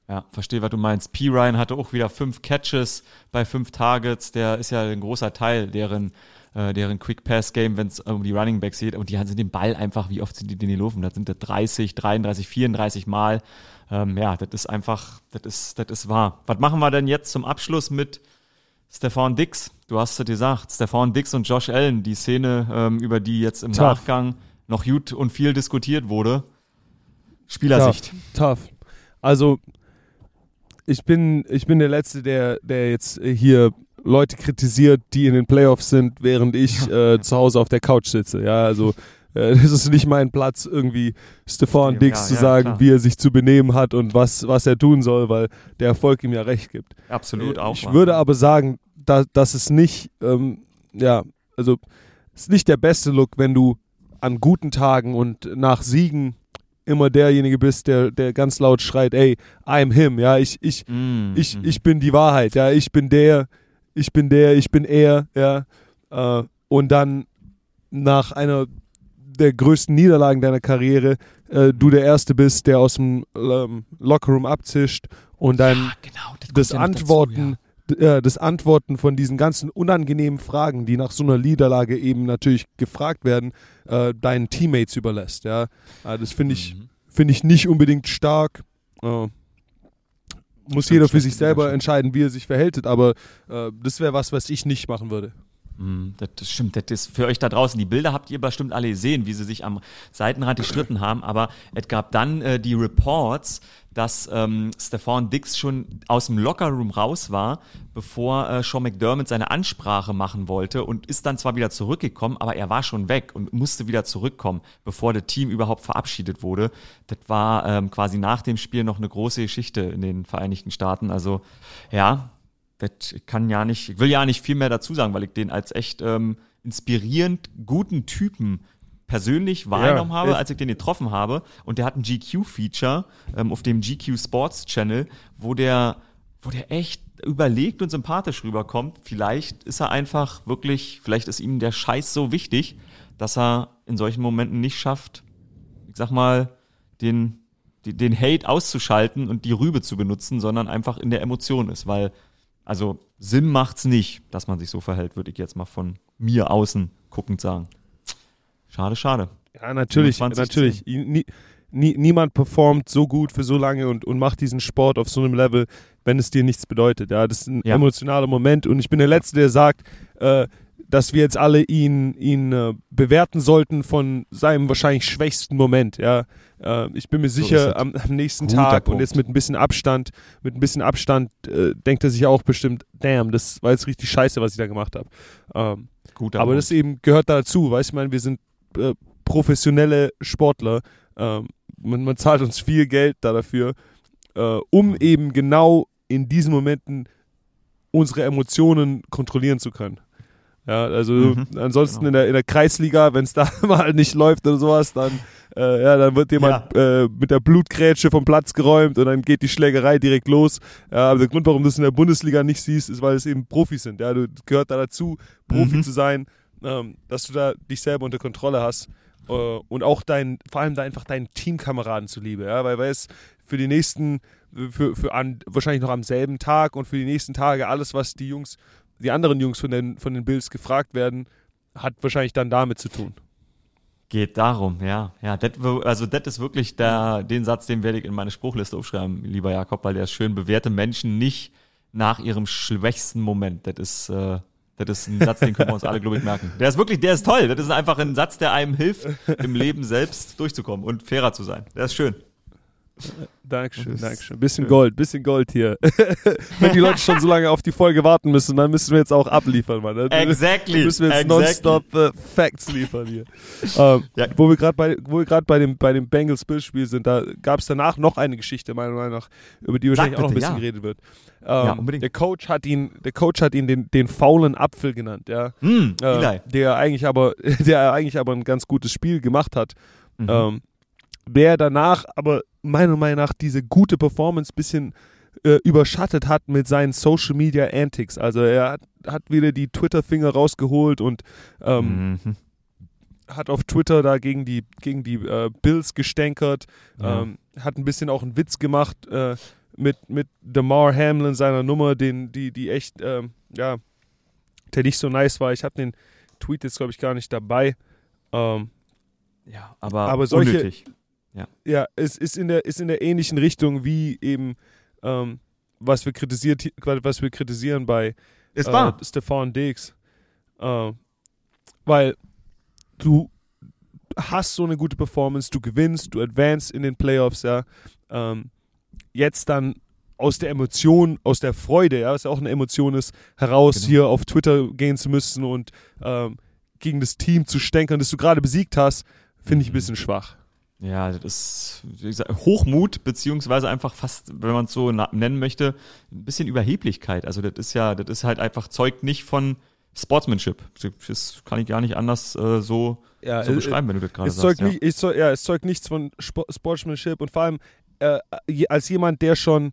[SPEAKER 2] Ja, verstehe, was du meinst. P. Ryan hatte auch wieder fünf Catches bei fünf Targets. Der ist ja ein großer Teil deren, äh, deren Quick Pass Game, wenn es um die Running Backs geht. Und die haben den Ball einfach, wie oft sind die den hier laufen? Das sind das 30, 33, 34 Mal. Ähm, ja, das ist einfach, das ist, das ist wahr. Was machen wir denn jetzt zum Abschluss mit Stefan Dix? Du hast es gesagt, Stefan Dix und Josh Allen, die Szene, ähm, über die jetzt im Tough. Nachgang noch gut und viel diskutiert wurde. Spielersicht.
[SPEAKER 1] Tough. Tough. Also, ich bin, ich bin der Letzte, der, der jetzt hier Leute kritisiert, die in den Playoffs sind, während ich äh, zu Hause auf der Couch sitze. Ja, also äh, das ist nicht mein Platz, irgendwie Stefan Dix ja, zu ja, sagen, klar. wie er sich zu benehmen hat und was, was er tun soll, weil der Erfolg ihm ja recht gibt.
[SPEAKER 2] Absolut, äh, auch.
[SPEAKER 1] Ich würde aber sagen, da, dass es nicht, ähm, ja, also es ist nicht der beste Look, wenn du an guten Tagen und nach Siegen immer derjenige bist, der, der ganz laut schreit, ey, I'm him, ja, ich, ich, mm, ich, mm. ich bin die Wahrheit, ja, ich bin der, ich bin der, ich bin er, ja, äh, und dann nach einer der größten Niederlagen deiner Karriere äh, du der Erste bist, der aus dem ähm, Lockerroom abzischt und dann ja, genau, das, das Antworten, dazu, äh, das Antworten von diesen ganzen unangenehmen Fragen, die nach so einer Niederlage eben natürlich gefragt werden, äh, deinen Teammates überlässt. Ja, äh, das finde ich, mhm. finde ich nicht unbedingt stark. Äh, muss jeder für sich selber entscheiden, wie er sich verhält, aber das wäre was, was ich nicht machen würde.
[SPEAKER 2] Mm, das, stimmt, das ist für euch da draußen. Die Bilder habt ihr bestimmt alle gesehen, wie sie sich am Seitenrand gestritten haben. Aber es gab dann äh, die Reports, dass ähm, Stefan Dix schon aus dem Lockerroom raus war, bevor äh, Sean McDermott seine Ansprache machen wollte und ist dann zwar wieder zurückgekommen, aber er war schon weg und musste wieder zurückkommen, bevor das Team überhaupt verabschiedet wurde. Das war ähm, quasi nach dem Spiel noch eine große Geschichte in den Vereinigten Staaten. Also ja, das kann ja nicht, ich will ja nicht viel mehr dazu sagen, weil ich den als echt ähm, inspirierend guten Typen persönlich wahrgenommen
[SPEAKER 1] Ja,
[SPEAKER 2] habe, als ich den getroffen habe. Und der hat ein GQ-Feature ähm, auf dem GQ Sports Channel, wo der, wo der echt überlegt und sympathisch rüberkommt. Vielleicht ist er einfach wirklich, vielleicht ist ihm der Scheiß so wichtig, dass er in solchen Momenten nicht schafft, ich sag mal, den, den Hate auszuschalten und die Rübe zu benutzen, sondern einfach in der Emotion ist, weil, also Sinn macht's nicht, dass man sich so verhält, würde ich jetzt mal von mir außen guckend sagen. Schade, schade.
[SPEAKER 1] Ja, natürlich,
[SPEAKER 2] 25,
[SPEAKER 1] natürlich. Nie, nie, niemand performt so gut für so lange und, und macht diesen Sport auf so einem Level, wenn es dir nichts bedeutet. Ja, das ist ein
[SPEAKER 2] Ja.
[SPEAKER 1] emotionaler Moment und ich bin der Letzte, der sagt, äh, dass wir jetzt alle ihn, ihn äh, bewerten sollten von seinem wahrscheinlich schwächsten Moment. Ja, äh, ich bin mir
[SPEAKER 2] So
[SPEAKER 1] sicher,
[SPEAKER 2] es.
[SPEAKER 1] am, am nächsten Tag und
[SPEAKER 2] Punkt.
[SPEAKER 1] jetzt mit ein bisschen Abstand, mit ein bisschen Abstand äh, denkt er sich auch bestimmt, damn, das war jetzt richtig scheiße, was ich da gemacht habe. Ähm,
[SPEAKER 2] Guter
[SPEAKER 1] aber
[SPEAKER 2] Punkt.
[SPEAKER 1] das eben gehört dazu, weißt du, ich meine, wir sind äh, professionelle Sportler. Ähm, man, man zahlt uns viel Geld da dafür, äh, um eben genau in diesen Momenten unsere Emotionen kontrollieren zu können. Ja, also
[SPEAKER 2] Mhm,
[SPEAKER 1] ansonsten
[SPEAKER 2] genau.
[SPEAKER 1] in, der, in der Kreisliga, wenn es da mal nicht läuft oder sowas, dann, äh, ja, dann wird jemand äh, mit der Blutgrätsche vom Platz geräumt und dann geht die Schlägerei direkt los. Ja, aber der Grund, warum du es in der Bundesliga nicht siehst, ist, weil es eben Profis sind. Ja, du gehört da dazu, Profi
[SPEAKER 2] Mhm.
[SPEAKER 1] zu sein, ähm, dass du da dich selber unter Kontrolle hast äh, und auch dein, vor allem da einfach deinen Teamkameraden zuliebe, ja, weil, weil es für die nächsten, für, für an, wahrscheinlich noch am selben Tag und für die nächsten Tage alles, was die Jungs, die anderen Jungs von den, von den Bills gefragt werden, hat wahrscheinlich dann damit zu tun.
[SPEAKER 2] Geht darum, ja. Ja, das, also das ist wirklich der, den Satz, den werde ich in meine Spruchliste aufschreiben, lieber Jakob, weil der ist schön, bewährte Menschen nicht nach ihrem schwächsten Moment. Das ist, äh, das ist ein Satz, den können wir uns alle, glaube ich, merken. Der ist wirklich, der ist toll. Das ist einfach ein Satz, der einem hilft, im Leben selbst durchzukommen und fairer zu sein. Der ist schön.
[SPEAKER 1] Dankeschön,
[SPEAKER 2] Das
[SPEAKER 1] Dankeschön. Bisschen. Gold, bisschen Gold hier. Wenn die Leute schon so lange auf die Folge warten müssen, dann müssen wir jetzt auch abliefern, Mann. Dann
[SPEAKER 2] Exactly.
[SPEAKER 1] müssen wir jetzt
[SPEAKER 2] exactly.
[SPEAKER 1] nonstop äh, Facts liefern hier. ähm,
[SPEAKER 2] Ja.
[SPEAKER 1] Wo wir gerade bei, wo wir gerade bei dem, bei dem Bengals-Spiel sind, da gab es danach noch eine Geschichte, meiner Meinung nach, über die wahrscheinlich auch noch ein
[SPEAKER 2] bitte,
[SPEAKER 1] bisschen
[SPEAKER 2] ja.
[SPEAKER 1] geredet wird. Ähm,
[SPEAKER 2] Ja, unbedingt.
[SPEAKER 1] Der Coach hat ihn, der Coach hat ihn den, den faulen Apfel genannt, ja.
[SPEAKER 2] Hm,
[SPEAKER 1] Äh, der eigentlich aber, der eigentlich aber ein ganz gutes Spiel gemacht hat.
[SPEAKER 2] Mhm.
[SPEAKER 1] Ähm, der danach aber meiner Meinung nach diese gute Performance bisschen äh, überschattet hat mit seinen Social Media Antics. Also er hat, hat wieder die Twitter-Finger rausgeholt und ähm,
[SPEAKER 2] Mhm.
[SPEAKER 1] hat auf Twitter da gegen die, gegen die äh, Bills gestänkert,
[SPEAKER 2] Ja.
[SPEAKER 1] ähm, hat ein bisschen auch einen Witz gemacht äh, mit, mit Damar Hamlin, seiner Nummer, den, die, die echt, ähm, ja, der nicht so nice war. Ich habe den Tweet jetzt, glaube ich, gar nicht dabei. Ähm,
[SPEAKER 2] Ja, aber,
[SPEAKER 1] Aber solche-
[SPEAKER 2] unnötig.
[SPEAKER 1] Ja, es ist in der, ist in der ähnlichen Richtung wie eben, ähm, was wir kritisiert, was wir kritisieren bei
[SPEAKER 2] Es
[SPEAKER 1] äh. Stefan Diggs. Ähm, weil du hast so eine gute Performance, du gewinnst, du advanced in den Playoffs, ja. Ähm, jetzt dann aus der Emotion, aus der Freude, ja, was ja auch eine Emotion ist, heraus
[SPEAKER 2] Genau.
[SPEAKER 1] hier auf Twitter gehen zu müssen und ähm, gegen das Team zu stänkern, das du gerade besiegt hast, finde ich ein
[SPEAKER 2] Mhm.
[SPEAKER 1] bisschen schwach.
[SPEAKER 2] Ja, das ist wie gesagt, Hochmut, beziehungsweise einfach fast, wenn man es so nennen möchte, ein bisschen Überheblichkeit. Also das ist ja, das ist halt einfach, zeugt nicht von Sportsmanship. Das kann ich gar nicht anders äh, so,
[SPEAKER 1] Ja,
[SPEAKER 2] so
[SPEAKER 1] äh,
[SPEAKER 2] beschreiben, wenn du das gerade sagst.
[SPEAKER 1] zeugt
[SPEAKER 2] ja.
[SPEAKER 1] nicht, es zeugt, ja, es zeugt nichts von Spo- Sportsmanship und vor allem äh, als jemand, der schon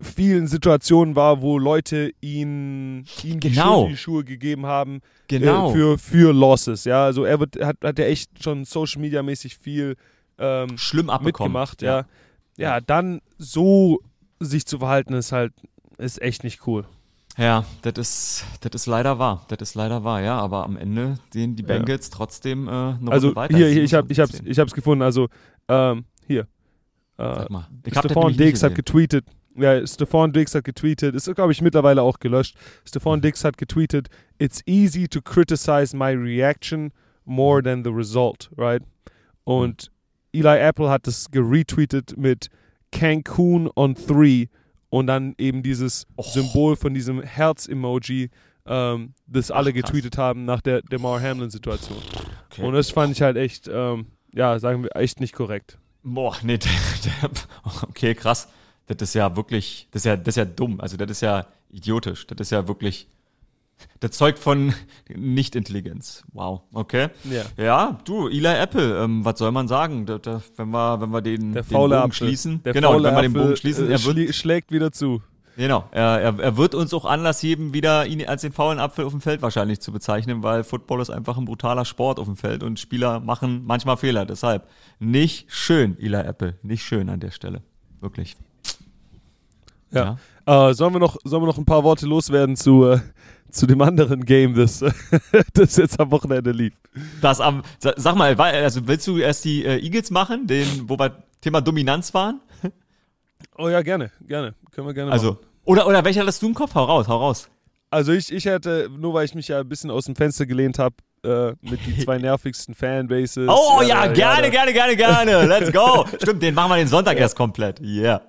[SPEAKER 1] vielen Situationen war, wo Leute ihn, ihm die
[SPEAKER 2] Genau.
[SPEAKER 1] Schuld in die Schuhe gegeben haben
[SPEAKER 2] Genau.
[SPEAKER 1] äh, für, für Losses. Ja, also er wird, hat, hat ja echt schon Social Media mäßig viel ähm,
[SPEAKER 2] Schlimm abbekommen.
[SPEAKER 1] mitgemacht. Ja. ja, dann so sich zu verhalten ist halt ist echt nicht cool.
[SPEAKER 2] Ja, das ist, das ist leider wahr. Das ist leider wahr, ja. Aber am Ende sehen die
[SPEAKER 1] Ja.
[SPEAKER 2] Bengals trotzdem äh, eine
[SPEAKER 1] Also
[SPEAKER 2] weiter.
[SPEAKER 1] hier, hier ich habe ich hab's,
[SPEAKER 2] 17.
[SPEAKER 1] ich hab's gefunden. Also ähm, hier. Äh,
[SPEAKER 2] Sag mal. Ich
[SPEAKER 1] Stefan Diggs hat getweetet. Ja, Stefan Diggs hat getweetet. Ist, glaube ich, mittlerweile auch gelöscht. Stefan Diggs hat getweetet: It's easy to criticize my reaction more than the result, right? Und Eli Apple hat das geretweetet mit Cancun on three und dann eben dieses
[SPEAKER 2] Oh.
[SPEAKER 1] Symbol von diesem Herz-Emoji, ähm, das alle
[SPEAKER 2] Ach,
[SPEAKER 1] getweetet haben nach der Demar Hamlin-Situation.
[SPEAKER 2] Okay.
[SPEAKER 1] Und das fand ich halt echt, ähm, ja, sagen wir, echt nicht korrekt.
[SPEAKER 2] Boah, nee, der, der, okay, krass. Das ist ja wirklich, das ist ja, das ist ja dumm. Also das ist ja idiotisch. Das ist ja wirklich Das zeugt von Nicht-Intelligenz. Wow, okay.
[SPEAKER 1] Ja.
[SPEAKER 2] Ja, du, Eli Apple, ähm, was soll man sagen, da, da, wenn wir, wenn wir den,
[SPEAKER 1] Der
[SPEAKER 2] den Bogen
[SPEAKER 1] Apfel.
[SPEAKER 2] schließen?
[SPEAKER 1] Der
[SPEAKER 2] genau, wenn wir den Bogen schließen,
[SPEAKER 1] äh,
[SPEAKER 2] er wird,
[SPEAKER 1] schlägt wieder zu.
[SPEAKER 2] genau, er, er, er wird uns auch Anlass geben, wieder ihn als den faulen Apfel auf dem Feld wahrscheinlich zu bezeichnen, weil Football ist einfach ein brutaler Sport auf dem Feld und Spieler machen manchmal Fehler. Deshalb nicht schön, Eli Apple, nicht schön an der Stelle. Wirklich.
[SPEAKER 1] Ja. Äh, sollen, wir noch, sollen wir noch ein paar Worte loswerden zu, äh, zu dem anderen Game, das, das jetzt am Wochenende lief?
[SPEAKER 2] Das am, sa- sag mal, also willst du erst die äh, Eagles machen, den, wo wir Thema Dominanz waren?
[SPEAKER 1] Oh ja, gerne, gerne. Können wir gerne
[SPEAKER 2] Also,
[SPEAKER 1] machen.
[SPEAKER 2] oder, oder welcher hattest du im Kopf? Hau raus, hau raus.
[SPEAKER 1] Also ich, ich hätte, nur weil ich mich ja ein bisschen aus dem Fenster gelehnt habe, äh, mit die zwei nervigsten Fanbases.
[SPEAKER 2] Oh ja,
[SPEAKER 1] Jada,
[SPEAKER 2] gerne,
[SPEAKER 1] jada.
[SPEAKER 2] gerne, gerne, gerne. Let's go. Stimmt, den machen wir den Sonntag erst komplett. Yeah.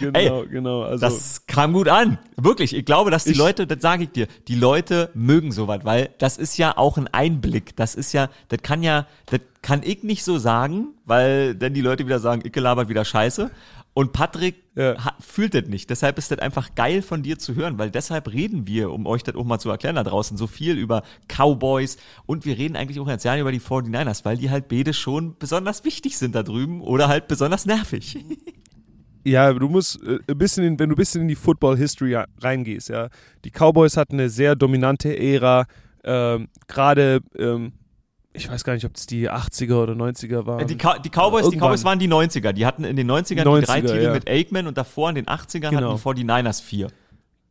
[SPEAKER 1] Genau,
[SPEAKER 2] Ey,
[SPEAKER 1] genau. Also,
[SPEAKER 2] Das kam gut an. Wirklich. Ich glaube, dass die
[SPEAKER 1] Ich-
[SPEAKER 2] Leute, das sage ich dir, die Leute mögen sowas, weil das ist ja auch ein Einblick. Das ist ja, das kann ja, das kann ich nicht so sagen, weil dann die Leute wieder sagen, ich gelabert wieder Scheiße. Und Patrick
[SPEAKER 1] Ja.
[SPEAKER 2] ha- fühlt das nicht. Deshalb ist das einfach geil von dir zu hören, weil deshalb reden wir, um euch das auch mal zu erklären da draußen, so viel über Cowboys und wir reden eigentlich auch ganz gerne über die 49ers, weil die halt beide schon besonders wichtig sind da drüben oder halt besonders nervig.
[SPEAKER 1] Ja, du musst äh, ein bisschen, in, wenn du ein bisschen in die Football History reingehst, ja. Die Cowboys hatten eine sehr dominante Ära, ähm, gerade, ähm, ich weiß gar nicht, ob es die 80er oder 90er waren.
[SPEAKER 2] Die, Cow- die Cowboys, die. Cowboys waren die 90er. Die hatten in den 90ern die
[SPEAKER 1] 90er,
[SPEAKER 2] drei Titel
[SPEAKER 1] ja.
[SPEAKER 2] mit Aikman und davor in den 80ern
[SPEAKER 1] Genau.
[SPEAKER 2] hatten die 49ers vier.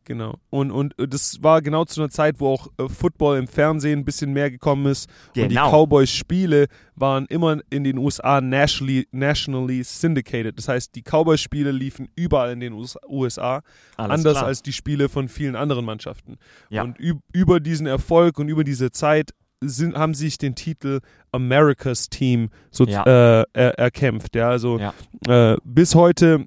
[SPEAKER 1] Genau. Und, und äh, das war genau zu einer Zeit, wo auch äh, Football im Fernsehen ein bisschen mehr gekommen ist. Und die
[SPEAKER 2] Genau.
[SPEAKER 1] Cowboys-Spiele waren immer in den USA nationally, nationally syndicated. Das heißt, die Cowboys-Spiele liefen überall in den US- USA,
[SPEAKER 2] Alles
[SPEAKER 1] anders
[SPEAKER 2] klar.
[SPEAKER 1] als die Spiele von vielen anderen Mannschaften.
[SPEAKER 2] Ja.
[SPEAKER 1] Und üb über diesen Erfolg und über diese Zeit sind, haben sich den Titel America's Team so
[SPEAKER 2] Ja.
[SPEAKER 1] äh, er, erkämpft. Ja, also
[SPEAKER 2] Ja.
[SPEAKER 1] äh, bis heute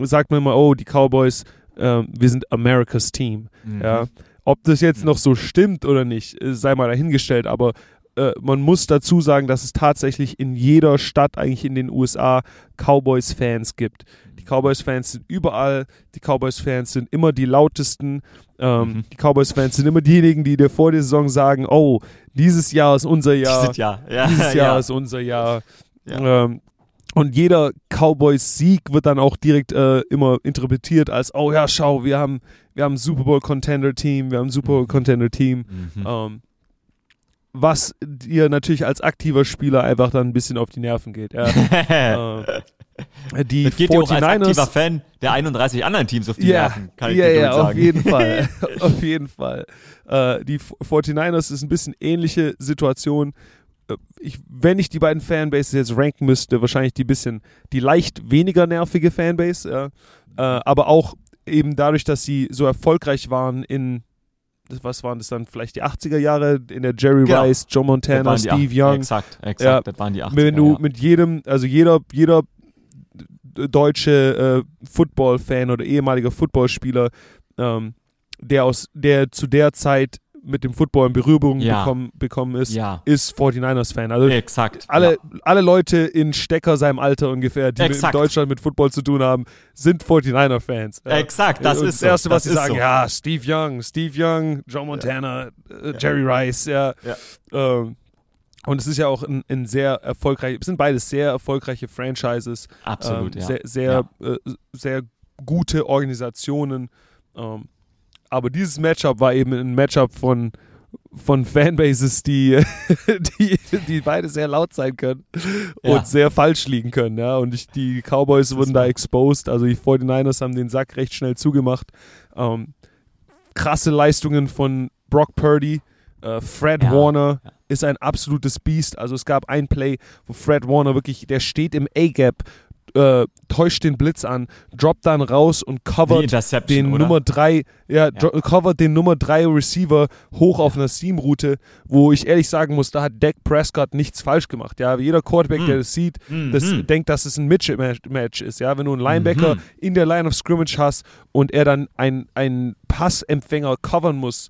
[SPEAKER 1] sagt man immer, oh, die Cowboys, äh, wir sind America's Team.
[SPEAKER 2] Mhm.
[SPEAKER 1] Ja. Ob das jetzt noch so stimmt oder nicht, äh, sei mal dahingestellt, aber äh, man muss dazu sagen, dass es tatsächlich in jeder Stadt eigentlich in den USA Cowboys-Fans gibt. Cowboys-Fans sind überall, die Cowboys-Fans sind immer die lautesten, ähm,
[SPEAKER 2] Mhm.
[SPEAKER 1] die Cowboys-Fans sind immer diejenigen, die dir vor der Saison sagen, oh, dieses Jahr ist unser Jahr,
[SPEAKER 2] Dieses Jahr. Ja,
[SPEAKER 1] dieses Jahr
[SPEAKER 2] ja.
[SPEAKER 1] ist unser Jahr.
[SPEAKER 2] Ja.
[SPEAKER 1] Ähm, und jeder Cowboys-Sieg wird dann auch direkt äh, immer interpretiert als, oh ja, schau, wir haben, wir haben ein Super Bowl-Contender-Team, wir haben ein Super Bowl-Contender-Team.
[SPEAKER 2] Mhm.
[SPEAKER 1] Ähm, was dir natürlich als aktiver Spieler einfach dann ein bisschen auf die Nerven geht. Ja. äh, die
[SPEAKER 2] das geht dir auch als aktiver
[SPEAKER 1] 49ers
[SPEAKER 2] Fan der 31 anderen Teams auf die
[SPEAKER 1] ja,
[SPEAKER 2] Nerven, kann ich
[SPEAKER 1] ja,
[SPEAKER 2] dir
[SPEAKER 1] ja,
[SPEAKER 2] sagen.
[SPEAKER 1] auf jeden Fall. auf jeden Fall. Äh, die 49ers ist ein bisschen ähnliche Situation. Äh, Ich, wenn ich die beiden Fanbases jetzt ranken müsste, wahrscheinlich die bisschen, die leicht weniger nervige Fanbase, ja. äh, aber auch eben dadurch, dass sie so erfolgreich waren in, was waren das dann, vielleicht die 80er Jahre, in der Jerry
[SPEAKER 2] Genau.
[SPEAKER 1] Rice, Joe Montana,
[SPEAKER 2] die
[SPEAKER 1] Steve Young,
[SPEAKER 2] Exakt, exakt,
[SPEAKER 1] Ja.
[SPEAKER 2] das waren die 80er.
[SPEAKER 1] wenn du
[SPEAKER 2] ja.
[SPEAKER 1] mit jedem, also jeder, jeder deutsche äh, Football-Fan oder ehemaliger Footballspieler, ähm, der aus der zu der Zeit mit dem Football in Berührung
[SPEAKER 2] Ja.
[SPEAKER 1] bekommen, bekommen ist,
[SPEAKER 2] ja,
[SPEAKER 1] ist 49ers-Fan. Also
[SPEAKER 2] exakt.
[SPEAKER 1] alle,
[SPEAKER 2] ja.
[SPEAKER 1] alle Leute in Stecker seinem Alter ungefähr, die mit in
[SPEAKER 2] Exakt.
[SPEAKER 1] Deutschland mit Football zu tun haben, sind 49er-Fans. Ja.
[SPEAKER 2] Exakt, das
[SPEAKER 1] und
[SPEAKER 2] ist
[SPEAKER 1] das Erste,
[SPEAKER 2] so,
[SPEAKER 1] was
[SPEAKER 2] das
[SPEAKER 1] sie sagen,
[SPEAKER 2] so.
[SPEAKER 1] ja, Steve Young, Steve Young, Joe Montana, äh, Jerry Rice, ja.
[SPEAKER 2] Ja.
[SPEAKER 1] Ähm, und es ist ja auch ein, ein sehr erfolgreich, es sind beides sehr erfolgreiche Franchises,
[SPEAKER 2] Absolut,
[SPEAKER 1] ähm,
[SPEAKER 2] ja.
[SPEAKER 1] sehr, sehr, äh, sehr gute Organisationen. Ähm, aber dieses Matchup war eben ein Matchup von, von Fanbases, die, die, die beide sehr laut sein können
[SPEAKER 2] Ja.
[SPEAKER 1] und sehr falsch liegen können. Ja? Und ich, die Cowboys wurden da exposed. Also die 49ers haben den Sack recht schnell zugemacht. Ähm, krasse Leistungen von Brock Purdy. Äh, Fred
[SPEAKER 2] Ja.
[SPEAKER 1] Warner
[SPEAKER 2] Ja.
[SPEAKER 1] ist ein absolutes Biest. Also es gab ein Play, wo Fred Warner wirklich, der steht im A-Gap, äh, täuscht den Blitz an, droppt dann raus und covert den
[SPEAKER 2] oder?
[SPEAKER 1] Nummer 3, ja, dro- covert den Nummer 3 Receiver hoch auf einer Seam-Route, wo ich ehrlich sagen muss, da hat Dak Prescott nichts falsch gemacht. Ja, jeder Quarterback,
[SPEAKER 2] Mhm.
[SPEAKER 1] der das sieht, das
[SPEAKER 2] Mhm.
[SPEAKER 1] denkt, dass es ein Mitch-Match ist. Ja, wenn du einen Linebacker
[SPEAKER 2] Mhm.
[SPEAKER 1] in der Line of Scrimmage hast und er dann einen, Passempfänger covern muss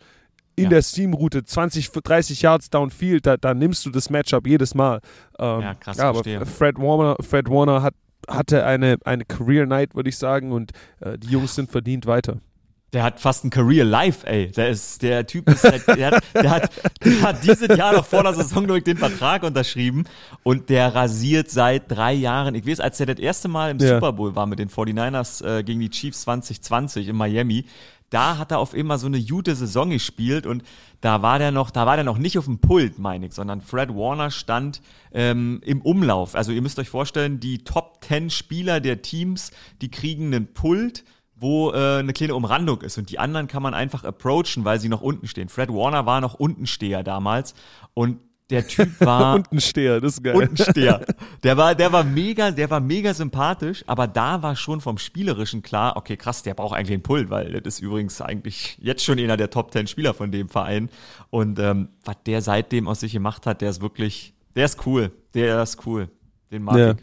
[SPEAKER 1] in
[SPEAKER 2] Ja.
[SPEAKER 1] der Seam-Route 20, 30 Yards downfield, da, da nimmst du das Matchup jedes Mal. Ähm,
[SPEAKER 2] Ja, krass,
[SPEAKER 1] aber
[SPEAKER 2] verstehe.
[SPEAKER 1] Fred Warner, Fred Warner hat, hatte eine, eine Career Night, würde ich sagen, und äh, die Jungs sind verdient weiter.
[SPEAKER 2] Der hat fast ein Career Life, ey. Der ist, der Typ ist, der, der, hat, der, hat, der hat dieses Jahr noch vor der Saison durch den Vertrag unterschrieben und der rasiert seit drei Jahren. Ich weiß, als der das erste Mal im
[SPEAKER 1] Ja.
[SPEAKER 2] Super Bowl war mit den 49ers äh, gegen die Chiefs 2020 in Miami, da hat er auf immer so eine gute Saison gespielt und da war der noch, da war der noch nicht auf dem Pult, meine ich, sondern Fred Warner stand ähm, im Umlauf. Also ihr müsst euch vorstellen, die Top 10 Spieler der Teams, die kriegen einen Pult, wo äh, eine kleine Umrandung ist und die anderen kann man einfach approachen, weil sie noch unten stehen. Fred Warner war noch Untensteher damals und der Typ war
[SPEAKER 1] Untensteher, das ist geil.
[SPEAKER 2] Untensteher. Der war, der war mega, der war mega sympathisch, aber da war schon vom Spielerischen klar, okay, krass, der braucht eigentlich einen Pult, weil das ist übrigens eigentlich jetzt schon einer der Top 10 Spieler von dem Verein. Und ähm, was der seitdem aus sich gemacht hat, der ist wirklich, der ist cool. Der ist cool. Den mag
[SPEAKER 1] Ja.
[SPEAKER 2] ich.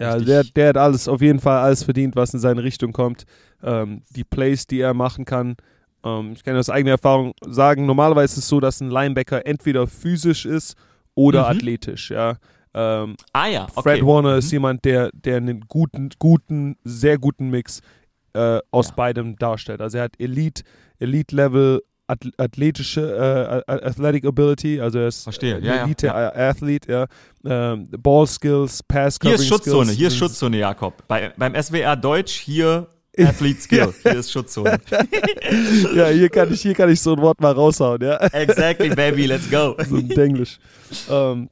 [SPEAKER 1] Ja, der, der hat alles, auf jeden Fall alles verdient, was in seine Richtung kommt. Ähm, die Plays, die er machen kann. Ähm, ich kann aus eigener Erfahrung sagen, normalerweise ist es so, dass ein Linebacker entweder physisch ist oder
[SPEAKER 2] Mhm.
[SPEAKER 1] athletisch. Ja. Ähm,
[SPEAKER 2] Ah ja, okay.
[SPEAKER 1] Fred Warner
[SPEAKER 2] Mhm.
[SPEAKER 1] ist jemand, der, der einen guten, guten, sehr guten Mix äh, aus
[SPEAKER 2] Ja.
[SPEAKER 1] beidem darstellt. Also er hat Elite, Elite-Level ath athletische äh, Athletic Ability, also er ist
[SPEAKER 2] Verstehe,
[SPEAKER 1] ein
[SPEAKER 2] ja, ja,
[SPEAKER 1] Elite Athlete, ja. Ähm, Ball Skills, Pass
[SPEAKER 2] Hier ist Schutzzone,
[SPEAKER 1] Skills
[SPEAKER 2] hier ist Schutzzone, Jakob. Bei, beim SWR Deutsch hier Athlete Skill. Hier ist Schutzzone.
[SPEAKER 1] ja, hier kann ich, hier kann ich so ein Wort mal raushauen, ja.
[SPEAKER 2] Exactly, baby, let's go.
[SPEAKER 1] so ein Englisch. ähm,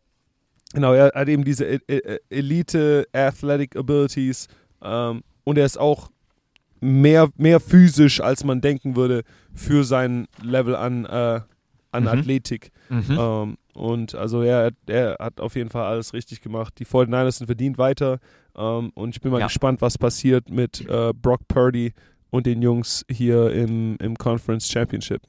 [SPEAKER 1] genau, er hat eben diese E- E- Elite Athletic Abilities ähm, und er ist auch mehr, mehr physisch, als man denken würde, für sein Level an, äh, an
[SPEAKER 2] Mhm.
[SPEAKER 1] Athletik.
[SPEAKER 2] Mhm.
[SPEAKER 1] Ähm, und also er, er hat auf jeden Fall alles richtig gemacht. Die 49ers sind verdient weiter. Ähm, und ich bin mal
[SPEAKER 2] Ja.
[SPEAKER 1] gespannt, was passiert mit äh, Brock Purdy und den Jungs hier im, im Conference Championship.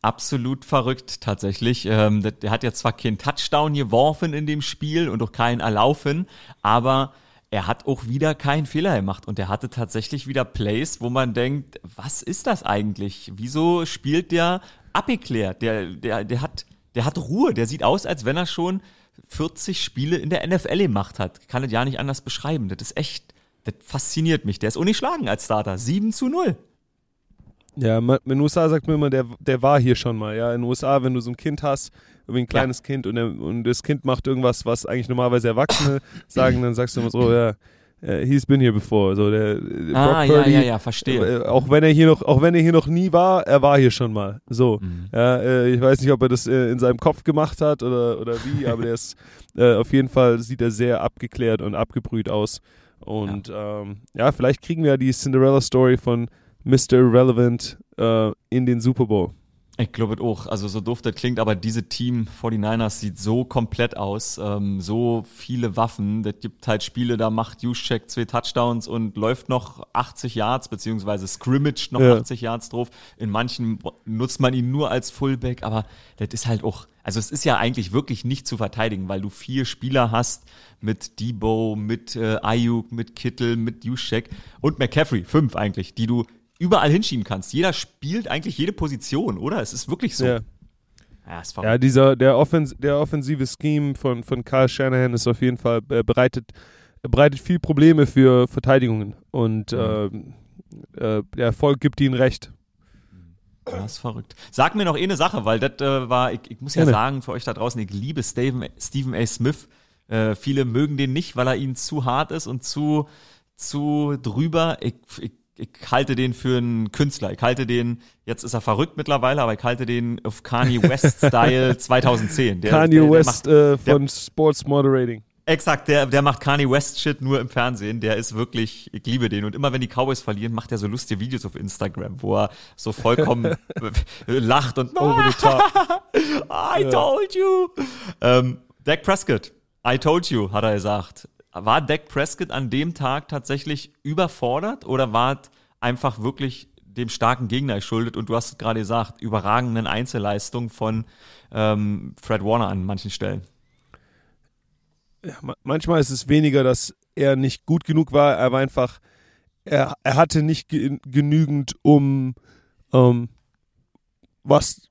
[SPEAKER 2] Absolut verrückt tatsächlich. Ähm, der, der hat ja zwar keinen Touchdown geworfen in dem Spiel und auch keinen erlaufen, aber er hat auch wieder keinen Fehler gemacht und er hatte tatsächlich wieder Plays, wo man denkt, was ist das eigentlich? Wieso spielt der abgeklärt? Der, der, der hat, der hat Ruhe. Der sieht aus, als wenn er schon 40 Spiele in der NFL gemacht hat. Kann es ja nicht anders beschreiben. Das ist echt, das fasziniert mich. Der ist ungeschlagen als Starter. 7 zu 0.
[SPEAKER 1] Ja, man, in den USA sagt man immer, der, der war hier schon mal. Ja, in den USA, wenn du so ein Kind hast, irgendwie ein kleines Kind und, der, und das Kind macht irgendwas, was eigentlich normalerweise Erwachsene sagen, dann sagst du immer so, ja, he's been here before. So, der, der
[SPEAKER 2] Ah,
[SPEAKER 1] Brock
[SPEAKER 2] ja,
[SPEAKER 1] Purdy,
[SPEAKER 2] ja, ja, verstehe.
[SPEAKER 1] Äh, auch wenn er hier noch, auch wenn er hier noch nie war, er war hier schon mal. So.
[SPEAKER 2] Mhm.
[SPEAKER 1] Ja, äh, ich weiß nicht, ob er das äh, in seinem Kopf gemacht hat oder, oder wie, aber der ist äh, auf jeden Fall sieht er sehr abgeklärt und abgebrüht aus. Und ja, ähm, ja vielleicht kriegen wir ja die Cinderella Story von Mr. Relevant äh, in den Super Bowl.
[SPEAKER 2] Ich glaube auch. Also so doof das klingt, aber diese Team 49ers sieht so komplett aus. Ähm, so viele Waffen. Das gibt halt Spiele, da macht Juszczyk zwei Touchdowns und läuft noch 80 Yards, beziehungsweise scrimmaged noch
[SPEAKER 1] Ja.
[SPEAKER 2] 80 Yards drauf. In manchen nutzt man ihn nur als Fullback, aber das ist halt auch, also es ist ja eigentlich wirklich nicht zu verteidigen, weil du vier Spieler hast mit Debo, mit äh, Ayuk, mit Kittel, mit Juszczyk und McCaffrey, fünf eigentlich, die du überall hinschieben kannst. Jeder spielt eigentlich jede Position, oder? Es ist wirklich so.
[SPEAKER 1] Ja.
[SPEAKER 2] Ja, ist
[SPEAKER 1] Ja, dieser der, Offens der offensive Scheme von, von Kyle Shanahan ist auf jeden Fall äh, bereitet, bereitet viel Probleme für Verteidigungen und ähm, äh, der Erfolg gibt ihnen recht.
[SPEAKER 2] Ja, ist verrückt. Sag mir noch eine Sache, weil das äh, war, ich, ich muss ja
[SPEAKER 1] Gerne.
[SPEAKER 2] sagen, für euch da draußen, ich liebe Stephen, Stephen A. Smith. Äh, viele mögen den nicht, weil er ihnen zu hart ist und zu, zu drüber. Ich, ich, ich halte den für einen Künstler. Ich halte den, jetzt ist er verrückt mittlerweile, aber ich halte den auf Kanye West-Style 2010. Der,
[SPEAKER 1] Kanye
[SPEAKER 2] der, der
[SPEAKER 1] West
[SPEAKER 2] macht,
[SPEAKER 1] äh, von Sports Moderating.
[SPEAKER 2] Exakt, der, der macht Kanye West Shit nur im Fernsehen. Der ist wirklich, ich liebe den. Und immer wenn die Cowboys verlieren, macht er so lustige Videos auf Instagram, wo er so vollkommen lacht und
[SPEAKER 1] Over the top.
[SPEAKER 2] I told you. Ähm, Dak Prescott, I told you, hat er gesagt. War Dak Prescott an dem Tag tatsächlich überfordert oder war es einfach wirklich dem starken Gegner geschuldet? Und du hast gerade gesagt, überragenden Einzelleistung von ähm, Fred Warner an manchen Stellen.
[SPEAKER 1] Ja, ma- manchmal ist es weniger, dass er nicht gut genug war, er war einfach, er, er hatte nicht ge genügend, um ähm, was,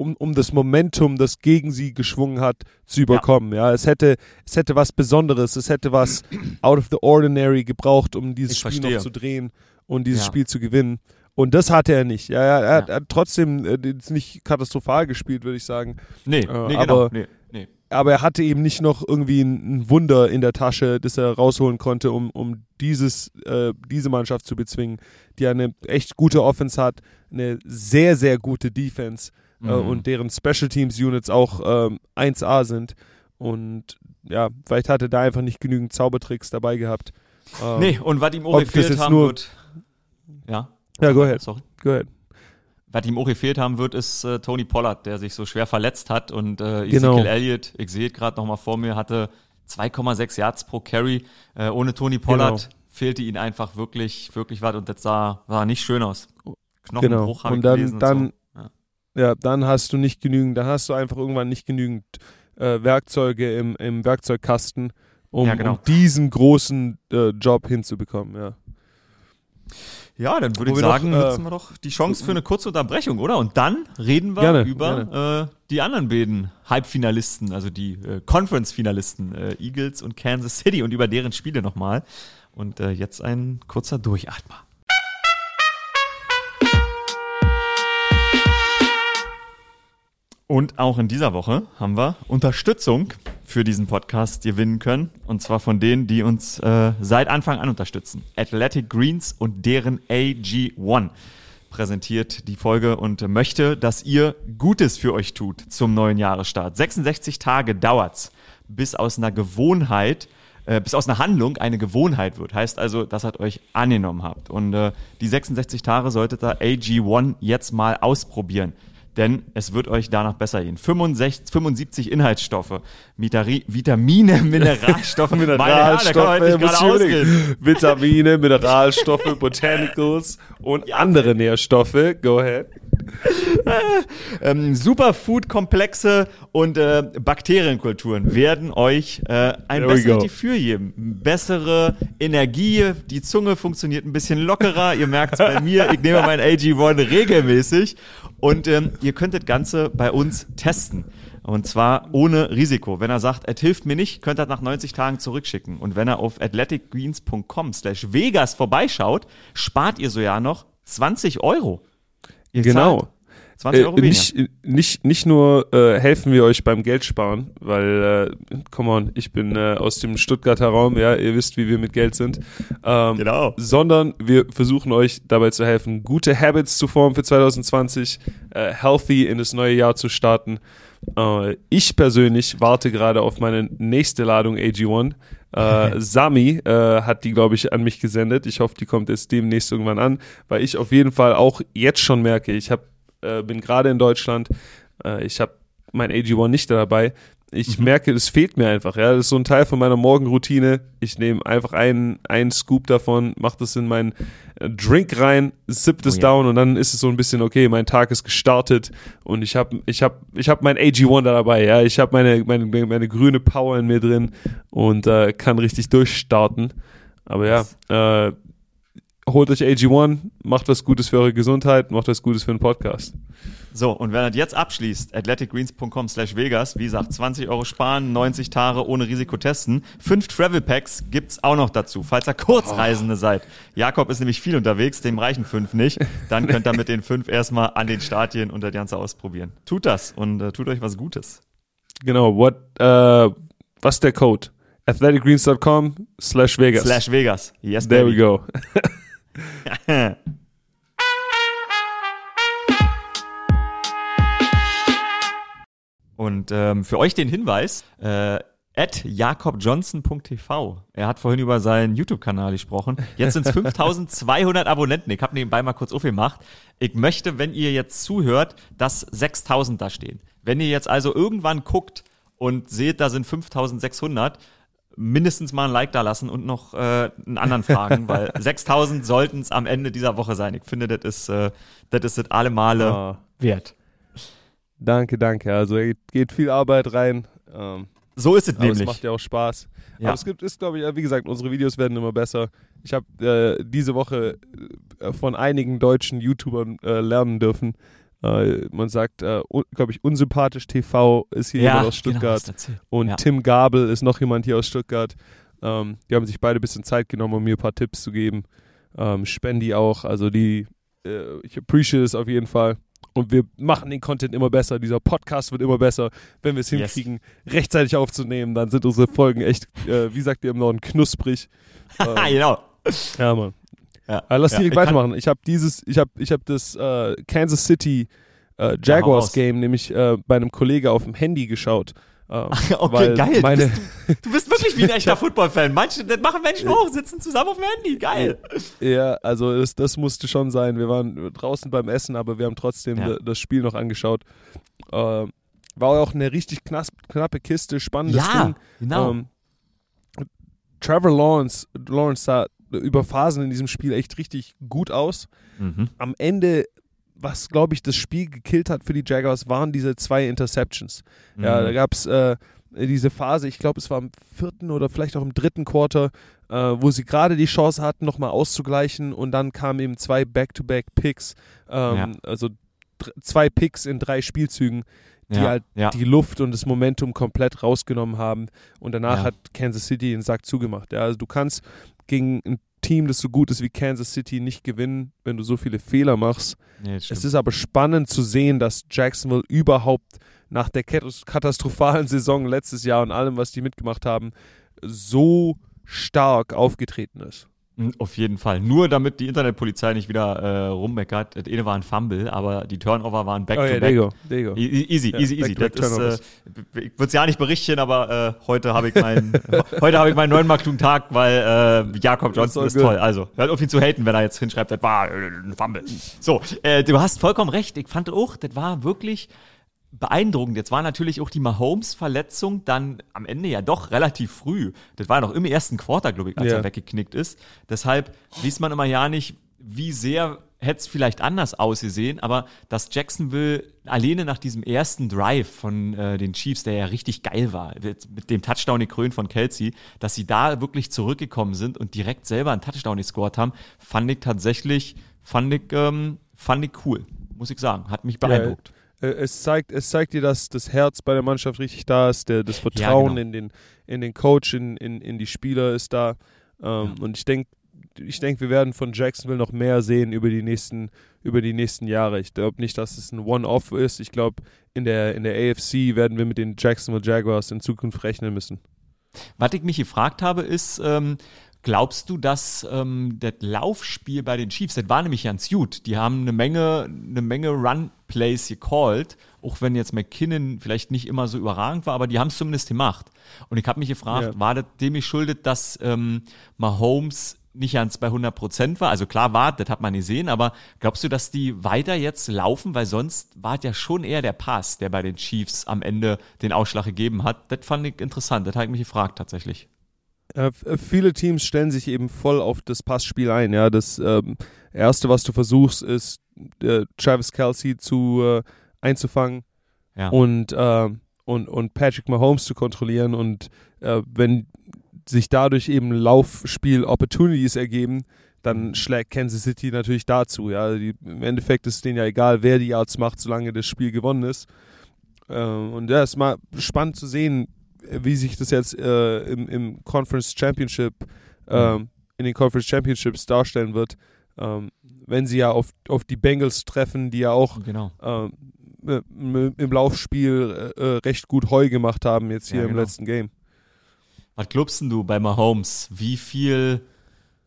[SPEAKER 1] um, um das Momentum, das gegen sie geschwungen hat, zu überkommen. Ja, es hätte, es hätte was Besonderes, es hätte was out of the ordinary gebraucht, um dieses
[SPEAKER 2] Ich
[SPEAKER 1] Spiel
[SPEAKER 2] verstehe.
[SPEAKER 1] noch zu drehen und dieses
[SPEAKER 2] Ja.
[SPEAKER 1] Spiel zu gewinnen. Und das hatte er nicht. Ja, ja, er, Hat, er hat trotzdem äh, nicht katastrophal gespielt, würde ich sagen.
[SPEAKER 2] Nee,
[SPEAKER 1] Äh,
[SPEAKER 2] nee,
[SPEAKER 1] aber-
[SPEAKER 2] genau. Nee, nee.
[SPEAKER 1] Aber er hatte eben nicht noch irgendwie ein, ein Wunder in der Tasche, das er rausholen konnte, um, um dieses, äh, diese Mannschaft zu bezwingen, die eine echt gute Offense hat, eine sehr, sehr gute Defense äh,
[SPEAKER 2] Mhm.
[SPEAKER 1] und deren Special Teams Units auch ähm, 1A sind. Und ja, vielleicht hat er da einfach nicht genügend Zaubertricks dabei gehabt. Ähm,
[SPEAKER 2] Nee, und was ihm auch gefehlt haben
[SPEAKER 1] nur-
[SPEAKER 2] wird. Ja,
[SPEAKER 1] Ja, go ahead.
[SPEAKER 2] sorry.
[SPEAKER 1] Go ahead.
[SPEAKER 2] Was ihm auch gefehlt haben wird, ist äh, Tony Pollard, der sich so schwer verletzt hat. Und äh,
[SPEAKER 1] Genau.
[SPEAKER 2] Ezekiel Elliott, ich sehe es gerade nochmal vor mir, hatte 2,6 Yards pro Carry. Äh, ohne Tony Pollard
[SPEAKER 1] Genau.
[SPEAKER 2] fehlte ihm einfach wirklich, wirklich was. Und das sah, sah nicht schön aus. Knochenbruch
[SPEAKER 1] Genau.
[SPEAKER 2] habe
[SPEAKER 1] Und
[SPEAKER 2] ich
[SPEAKER 1] dann-
[SPEAKER 2] gelesen.
[SPEAKER 1] dann-
[SPEAKER 2] und so. Ja.
[SPEAKER 1] Dann hast du nicht genügend, dann hast du einfach irgendwann nicht genügend äh, Werkzeuge im, im Werkzeugkasten, um,
[SPEAKER 2] Ja, genau.
[SPEAKER 1] um diesen großen äh, Job hinzubekommen, ja.
[SPEAKER 2] Ja, dann würde ich sagen,
[SPEAKER 1] doch, äh,
[SPEAKER 2] nutzen wir doch die Chance für eine kurze Unterbrechung, oder? Und dann reden wir
[SPEAKER 1] Gerne,
[SPEAKER 2] über Äh, die anderen beiden Halbfinalisten, also die äh, Conference-Finalisten, äh, Eagles und Kansas City und über deren Spiele nochmal. Und äh, jetzt ein kurzer Durchatmer. Und auch in dieser Woche haben wir Unterstützung für diesen Podcast gewinnen können. Und zwar von denen, die uns äh, seit Anfang an unterstützen. Athletic Greens und deren AG1 präsentiert die Folge und möchte, dass ihr Gutes für euch tut zum neuen Jahresstart. 66 Tage dauert's, bis aus einer Gewohnheit äh, bis aus einer Handlung eine Gewohnheit wird. Heißt also, dass ihr euch angenommen habt. Und äh, die 66 Tage solltet ihr AG1 jetzt mal ausprobieren. Denn es wird euch danach besser gehen. 65, 75 Inhaltsstoffe, Mitari, Vitamine, Mineralstoffe. Ausreden.
[SPEAKER 1] überlegen. Vitamine, Mineralstoffe, Botanicals und andere Nährstoffe. Go ahead.
[SPEAKER 2] ähm, Superfood-Komplexe und äh, Bakterienkulturen werden euch äh, ein besseres. Gefühl geben. Bessere Energie, die Zunge funktioniert ein bisschen lockerer. ihr merkt es bei mir, ich nehme mein AG1 regelmäßig und ähm, ihr könnt das Ganze bei uns testen. Und zwar ohne Risiko. Wenn er sagt, es hilft mir nicht, könnt ihr das nach 90 Tagen zurückschicken. Und wenn er auf athleticgreens.com slash Vegas vorbeischaut, spart ihr so ja noch 20 Euro. Ihr
[SPEAKER 1] Genau.
[SPEAKER 2] zahlt 20 Euro
[SPEAKER 1] Äh,
[SPEAKER 2] weniger.
[SPEAKER 1] nicht, nicht, nicht nur äh, helfen wir euch beim Geld sparen, weil, äh, come on, ich bin äh, aus dem Stuttgarter Raum, ja, ihr wisst, wie wir mit Geld sind. Ähm,
[SPEAKER 2] Genau.
[SPEAKER 1] Sondern wir versuchen euch dabei zu helfen, gute Habits zu formen für 2020, äh, healthy in das neue Jahr zu starten. Äh, ich persönlich warte gerade auf meine nächste Ladung AG1. Äh, Sami äh, hat die, glaube ich, an mich gesendet. Ich hoffe, die kommt jetzt demnächst irgendwann an, weil ich auf jeden Fall auch jetzt schon merke, ich hab, äh, bin gerade in Deutschland, äh, ich habe mein AG1 nicht dabei. Ich merke, es fehlt mir einfach. Ja, das ist so ein Teil von meiner Morgenroutine. Ich nehme einfach einen, einen Scoop davon, mache das in meinen äh, Drink rein, sipp das
[SPEAKER 2] Oh ja.
[SPEAKER 1] down und dann ist es so ein bisschen okay. Mein Tag ist gestartet und ich habe, ich habe, ich habe mein AG1 da dabei. Ja, ich habe meine, meine, meine grüne Power in mir drin und äh, kann richtig durchstarten. Aber ja, äh, holt euch AG1, macht was Gutes für eure Gesundheit, macht was Gutes für den Podcast.
[SPEAKER 2] So, und wenn er jetzt abschließt, athleticgreens.com slash Vegas, wie gesagt, 20 Euro sparen, 90 Tage ohne Risiko testen. Fünf Travel Packs gibt's auch noch dazu, falls ihr Kurzreisende seid. Jakob ist nämlich viel unterwegs, dem reichen fünf nicht. Dann könnt ihr mit den fünf erstmal an den Start gehen und das Ganze ausprobieren. Tut das und äh, tut euch was Gutes.
[SPEAKER 1] Genau, what, äh, was ist der Code? athleticgreens.com slash Vegas.
[SPEAKER 2] Slash Vegas. Yes,
[SPEAKER 1] There
[SPEAKER 2] baby.
[SPEAKER 1] we go.
[SPEAKER 2] Und ähm, für euch den Hinweis, äh, at jakobjohnson.tv. Er hat vorhin über seinen YouTube-Kanal gesprochen. Jetzt sind es 5200 Abonnenten. Ich habe nebenbei mal kurz aufgemacht. Ich möchte, wenn ihr jetzt zuhört, dass 6000 da stehen. Wenn ihr jetzt also irgendwann guckt und seht, da sind 5600, mindestens mal ein Like da lassen und noch äh, einen anderen fragen, weil 6000 sollten es am Ende dieser Woche sein. Ich finde, das ist äh, das ist das alle Male
[SPEAKER 1] Ah,
[SPEAKER 2] wert.
[SPEAKER 1] danke, danke. Also geht, geht viel Arbeit rein. Ähm,
[SPEAKER 2] So ist es
[SPEAKER 1] aber es
[SPEAKER 2] nämlich.
[SPEAKER 1] macht ja auch Spaß.
[SPEAKER 2] Ja.
[SPEAKER 1] Aber es gibt, ist, glaube ich, wie gesagt, unsere Videos werden immer besser. Ich habe äh, diese Woche äh, von einigen deutschen YouTubern äh, lernen dürfen. Äh, man sagt, äh, glaube ich, unsympathisch TV ist hier jemand aus
[SPEAKER 2] genau,
[SPEAKER 1] Stuttgart.
[SPEAKER 2] erzählt.
[SPEAKER 1] Und
[SPEAKER 2] Ja.
[SPEAKER 1] Tim Gabel ist noch jemand hier aus Stuttgart. Ähm, die haben sich beide ein bisschen Zeit genommen, um mir ein paar Tipps zu geben. Ähm, Spendi auch. Also die äh, ich appreciate es auf jeden Fall. Und wir machen den Content immer besser. Dieser Podcast wird immer besser. Wenn wir es
[SPEAKER 2] Yes.
[SPEAKER 1] hinkriegen, rechtzeitig aufzunehmen, dann sind unsere Folgen echt, äh, wie sagt ihr im Norden, knusprig.
[SPEAKER 2] Ah,
[SPEAKER 1] äh,
[SPEAKER 2] genau.
[SPEAKER 1] ja, Mann.
[SPEAKER 2] Ja.
[SPEAKER 1] Aber lass
[SPEAKER 2] ja,
[SPEAKER 1] direkt weitermachen. Ich habe dieses, ich habe, ich habe das äh, Kansas City äh, Jaguars. Game nämlich äh, bei einem Kollege auf dem Handy geschaut. Äh,
[SPEAKER 2] Okay, geil. Du
[SPEAKER 1] Meine,
[SPEAKER 2] Du bist wirklich wie ein echter Football-Fan. Manche, das machen Menschen auch, sitzen zusammen auf dem Handy. Geil.
[SPEAKER 1] ja, also das, das musste schon sein. Wir waren draußen beim Essen, aber wir haben trotzdem
[SPEAKER 2] Ja.
[SPEAKER 1] da- das Spiel noch angeschaut. Äh, war auch eine richtig knas knappe Kiste, spannendes
[SPEAKER 2] Ja,
[SPEAKER 1] Ding.
[SPEAKER 2] genau.
[SPEAKER 1] Ähm, Trevor Lawrence, Lawrence sah über Phasen in diesem Spiel echt richtig gut aus.
[SPEAKER 2] Mhm.
[SPEAKER 1] am Ende, was glaube ich das Spiel gekillt hat für die Jaguars, waren diese zwei Interceptions. Ja,
[SPEAKER 2] Mhm.
[SPEAKER 1] da gab es äh, diese Phase, ich glaube, es war im vierten oder vielleicht auch im dritten Quarter, äh, wo sie gerade die Chance hatten, nochmal auszugleichen und dann kamen eben zwei Back-to-Back-Picks, ähm,
[SPEAKER 2] Ja.
[SPEAKER 1] also zwei Picks in drei Spielzügen, die
[SPEAKER 2] ja,
[SPEAKER 1] halt
[SPEAKER 2] ja.
[SPEAKER 1] die Luft und das Momentum komplett rausgenommen haben und danach
[SPEAKER 2] Ja.
[SPEAKER 1] hat Kansas City den Sack zugemacht. Ja, also du kannst gegen ein Team, das so gut ist wie Kansas City, nicht gewinnen, wenn du so viele Fehler machst.
[SPEAKER 2] Das
[SPEAKER 1] Es ist aber spannend zu sehen, dass Jacksonville überhaupt nach der kat- katastrophalen Saison letztes Jahr und allem, was die mitgemacht haben, so stark aufgetreten ist.
[SPEAKER 2] Mhm, Auf jeden Fall. Nur damit die Internetpolizei nicht wieder äh, rummeckert. Das eine war ein Fumble, aber die Turnover waren back
[SPEAKER 1] oh
[SPEAKER 2] to
[SPEAKER 1] ja,
[SPEAKER 2] back.
[SPEAKER 1] there you go, there you go.
[SPEAKER 2] E- e- Easy,
[SPEAKER 1] Ja,
[SPEAKER 2] easy, easy. Das ist, äh, ich würde es ja nicht berichten, aber äh, heute habe ich meinen heute habe ich meinen neuen klugen Tag, weil äh, Jakob Johnson ist toll. Also hört auf ihn zu haten, wenn er jetzt hinschreibt, das war ein Fumble. So, äh, du hast vollkommen recht. Ich fand auch, das war wirklich beeindruckend. Jetzt war natürlich auch die Mahomes-Verletzung dann am Ende ja doch relativ früh. Das war noch im ersten Quarter, glaube ich, als
[SPEAKER 1] Ja.
[SPEAKER 2] er weggeknickt ist. Deshalb liest man immer ja nicht, wie sehr hätte es vielleicht anders ausgesehen, aber dass Jacksonville alleine nach diesem ersten Drive von äh, den Chiefs, der ja richtig geil war, mit dem Touchdown gekrönt von Kelsey, dass sie da wirklich zurückgekommen sind und direkt selber einen Touchdown gescored haben, fand ich tatsächlich, fand ich, ähm, fand ich cool, muss ich sagen. Hat mich beeindruckt.
[SPEAKER 1] Äh, Es zeigt, es zeigt dir, dass das Herz bei der Mannschaft richtig da ist, der, das Vertrauen
[SPEAKER 2] genau.
[SPEAKER 1] in, den, in den Coach, in, in, in die Spieler ist da. Ähm, Und ich denke, ich denk, wir werden von Jacksonville noch mehr sehen über die nächsten, über die nächsten Jahre. Ich glaube nicht, dass es ein One-Off ist. Ich glaube, in der, in der AFC werden wir mit den Jacksonville Jaguars in Zukunft rechnen müssen.
[SPEAKER 2] Was ich mich gefragt habe, ist, ähm, glaubst du, dass ähm, das Laufspiel bei den Chiefs, das war nämlich ganz gut. Die haben eine Menge, eine Menge Run-Plays gecallt, auch wenn jetzt McKinnon vielleicht nicht immer so überragend war, aber die haben es zumindest gemacht. Und ich habe mich gefragt,
[SPEAKER 1] Ja.
[SPEAKER 2] war das dem geschuldet, dass ähm, Mahomes nicht ganz bei 100 Prozent war. Also klar war, das hat man gesehen, aber glaubst du, dass die weiter jetzt laufen? Weil sonst war es ja schon eher der Pass, der bei den Chiefs am Ende den Ausschlag gegeben hat. Das fand ich interessant. Das habe ich mich gefragt tatsächlich.
[SPEAKER 1] Äh, äh, viele Teams stellen sich eben voll auf das Passspiel ein. Ja, das ähm, erste, was du versuchst, ist äh, Travis Kelsey zu äh, einzufangen
[SPEAKER 2] Ja.
[SPEAKER 1] und, äh, und und Patrick Mahomes zu kontrollieren. Und wenn sich dadurch eben Laufspiel Opportunities ergeben, dann schlägt Kansas City natürlich dazu. Ja, die, im Endeffekt ist denen ja egal, wer die Yards macht, solange das Spiel gewonnen ist. Und ja, es ist mal spannend zu sehen, wie sich das jetzt äh, im, im Conference Championship, ähm, in den Conference Championships darstellen wird, ähm, wenn sie ja auf, auf die Bengals treffen, die ja auch
[SPEAKER 2] Genau.
[SPEAKER 1] ähm, im im Laufspiel äh, äh, recht gut Heu gemacht haben, jetzt hier
[SPEAKER 2] Ja,
[SPEAKER 1] im
[SPEAKER 2] genau.
[SPEAKER 1] letzten Game.
[SPEAKER 2] Was glaubst denn du bei Mahomes? Wie viel,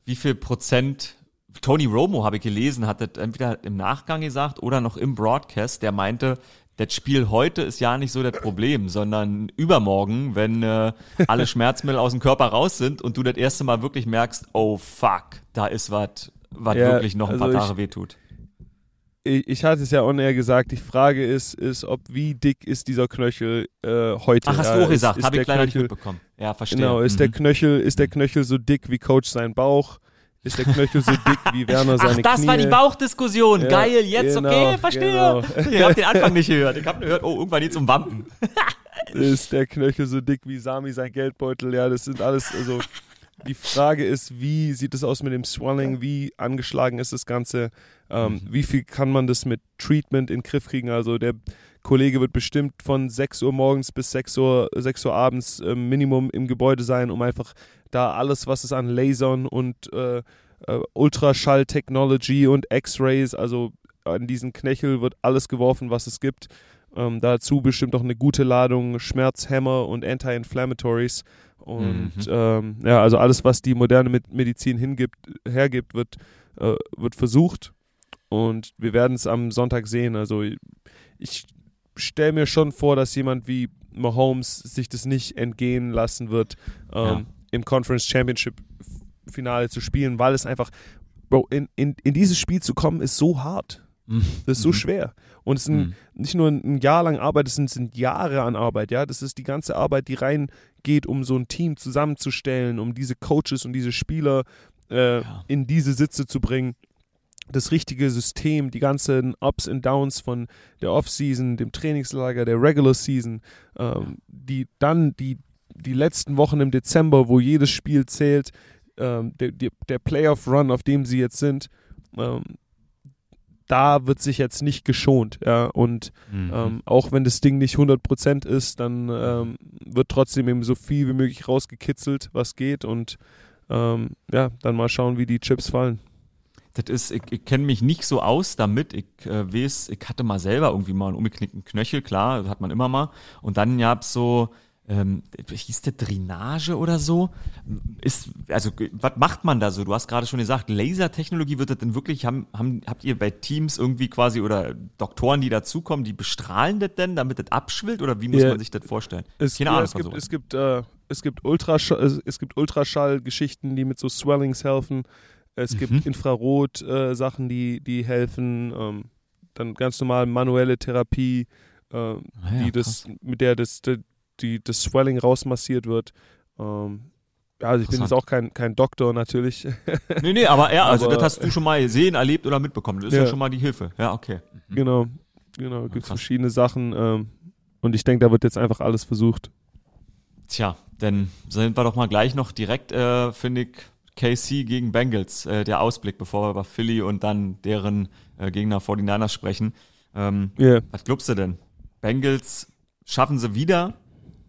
[SPEAKER 2] wie viel Prozent? Tony Romo habe ich gelesen, hat das entweder im Nachgang gesagt oder noch im Broadcast, der meinte, das Spiel heute ist ja nicht so das Problem, sondern übermorgen, wenn äh, alle Schmerzmittel aus dem Körper raus sind und du das erste Mal wirklich merkst, oh fuck, da ist was, was
[SPEAKER 1] Ja,
[SPEAKER 2] wirklich noch ein paar
[SPEAKER 1] also
[SPEAKER 2] Tage
[SPEAKER 1] ich-
[SPEAKER 2] wehtut.
[SPEAKER 1] Ich, ich hatte es ja on air gesagt, die Frage ist, ist, ob wie dick ist dieser Knöchel äh, heute.
[SPEAKER 2] Ach, hast
[SPEAKER 1] ja,
[SPEAKER 2] du auch gesagt, habe ich
[SPEAKER 1] der
[SPEAKER 2] leider nicht mitbekommen. Ja, verstehe.
[SPEAKER 1] Genau, ist der
[SPEAKER 2] Mhm.
[SPEAKER 1] Knöchel, ist der Knöchel so dick wie Coach sein Bauch? Ist der Knöchel so dick wie Werner seine
[SPEAKER 2] Ach, das
[SPEAKER 1] Knie?
[SPEAKER 2] war die Bauchdiskussion.
[SPEAKER 1] Ja,
[SPEAKER 2] Geil, jetzt,
[SPEAKER 1] genau,
[SPEAKER 2] okay, verstehe.
[SPEAKER 1] genau.
[SPEAKER 2] Ich habe den Anfang nicht gehört. Ich habe nur gehört, oh, irgendwann geht's um Wampen.
[SPEAKER 1] ist der Knöchel so dick wie Sami sein Geldbeutel? Ja, das sind alles, also die Frage ist, wie sieht es aus mit dem Swelling? Wie angeschlagen ist das Ganze? Ähm, Wie viel kann man das mit Treatment in den Griff kriegen? Also der Kollege wird bestimmt von 6 Uhr morgens bis 6 Uhr, 6 Uhr abends ähm, Minimum im Gebäude sein, um einfach da alles, was es an Lasern und äh, äh, Ultraschall-Technology und X-Rays, also an diesen Knöchel wird alles geworfen, was es gibt. Ähm, dazu bestimmt auch eine gute Ladung Schmerzhämmer und Anti-Inflammatories. Und mhm. ähm, ja, also alles, was die moderne Medizin hingibt, hergibt, wird, äh, wird versucht. Und wir werden es am Sonntag sehen. Also ich stelle mir schon vor, dass jemand wie Mahomes sich das nicht entgehen lassen wird, ähm, ja. im Conference Championship Finale zu spielen, weil es einfach, Bro, in, in, in dieses Spiel zu kommen, ist so hart. Mhm. Das ist so mhm. schwer. Und es ist mhm. nicht nur ein Jahr lang Arbeit, es sind, sind, Jahre an Arbeit, ja. Das ist die ganze Arbeit, die reingeht, um so ein Team zusammenzustellen, um diese Coaches und diese Spieler äh, ja. in diese Sitze zu bringen das richtige System, die ganzen Ups und Downs von der Offseason, dem Trainingslager, der Regular Season, ähm, die dann die, die letzten Wochen im Dezember, wo jedes Spiel zählt, ähm, der, der, Playoff-Run, auf dem sie jetzt sind, ähm, da wird sich jetzt nicht geschont. Ja? Und mhm. ähm, auch wenn das Ding nicht 100% ist, dann ähm, wird trotzdem eben so viel wie möglich rausgekitzelt, was geht. Und ähm, ja, dann mal schauen, wie die Chips fallen
[SPEAKER 2] das ist, ich, ich kenne mich nicht so aus damit. Ich äh, weiß, ich hatte mal selber irgendwie mal einen umgeknickten Knöchel, klar, das hat man immer mal. Und dann gab es so, ähm, hieß der Drainage oder so? Ist, also, was macht man da so? Du hast gerade schon gesagt, Lasertechnologie wird das denn wirklich, haben, haben, habt ihr bei Teams irgendwie quasi oder Doktoren, die dazukommen, die bestrahlen das denn, damit das abschwillt oder wie muss ja, man sich das vorstellen?
[SPEAKER 1] Es, Keine ja, Ahnung. Es gibt, es gibt, äh, es gibt Ultraschall, es gibt Ultraschallgeschichten, die mit so Swellings helfen. Es mhm. gibt Infrarot-Sachen, äh, die, die helfen. Ähm, dann ganz normal manuelle Therapie, äh, ah, ja, die das, mit der das, die, das Swelling rausmassiert wird. Ähm, ja, also ich bin jetzt auch kein, kein Doktor natürlich.
[SPEAKER 2] nee, nee, aber ja, also aber, das hast du schon mal gesehen, erlebt oder mitbekommen. Das ist ja, ja schon mal die Hilfe. Ja, okay.
[SPEAKER 1] Mhm. Genau, genau. Gibt verschiedene Sachen. Ähm, und ich denke, da wird jetzt einfach alles versucht.
[SPEAKER 2] Tja, dann sind wir doch mal gleich noch direkt, äh, finde ich, KC gegen Bengals, äh, der Ausblick, bevor wir über Philly und dann deren äh, Gegner 49ers sprechen. Ähm, yeah. Was glaubst du denn? Bengals schaffen sie wieder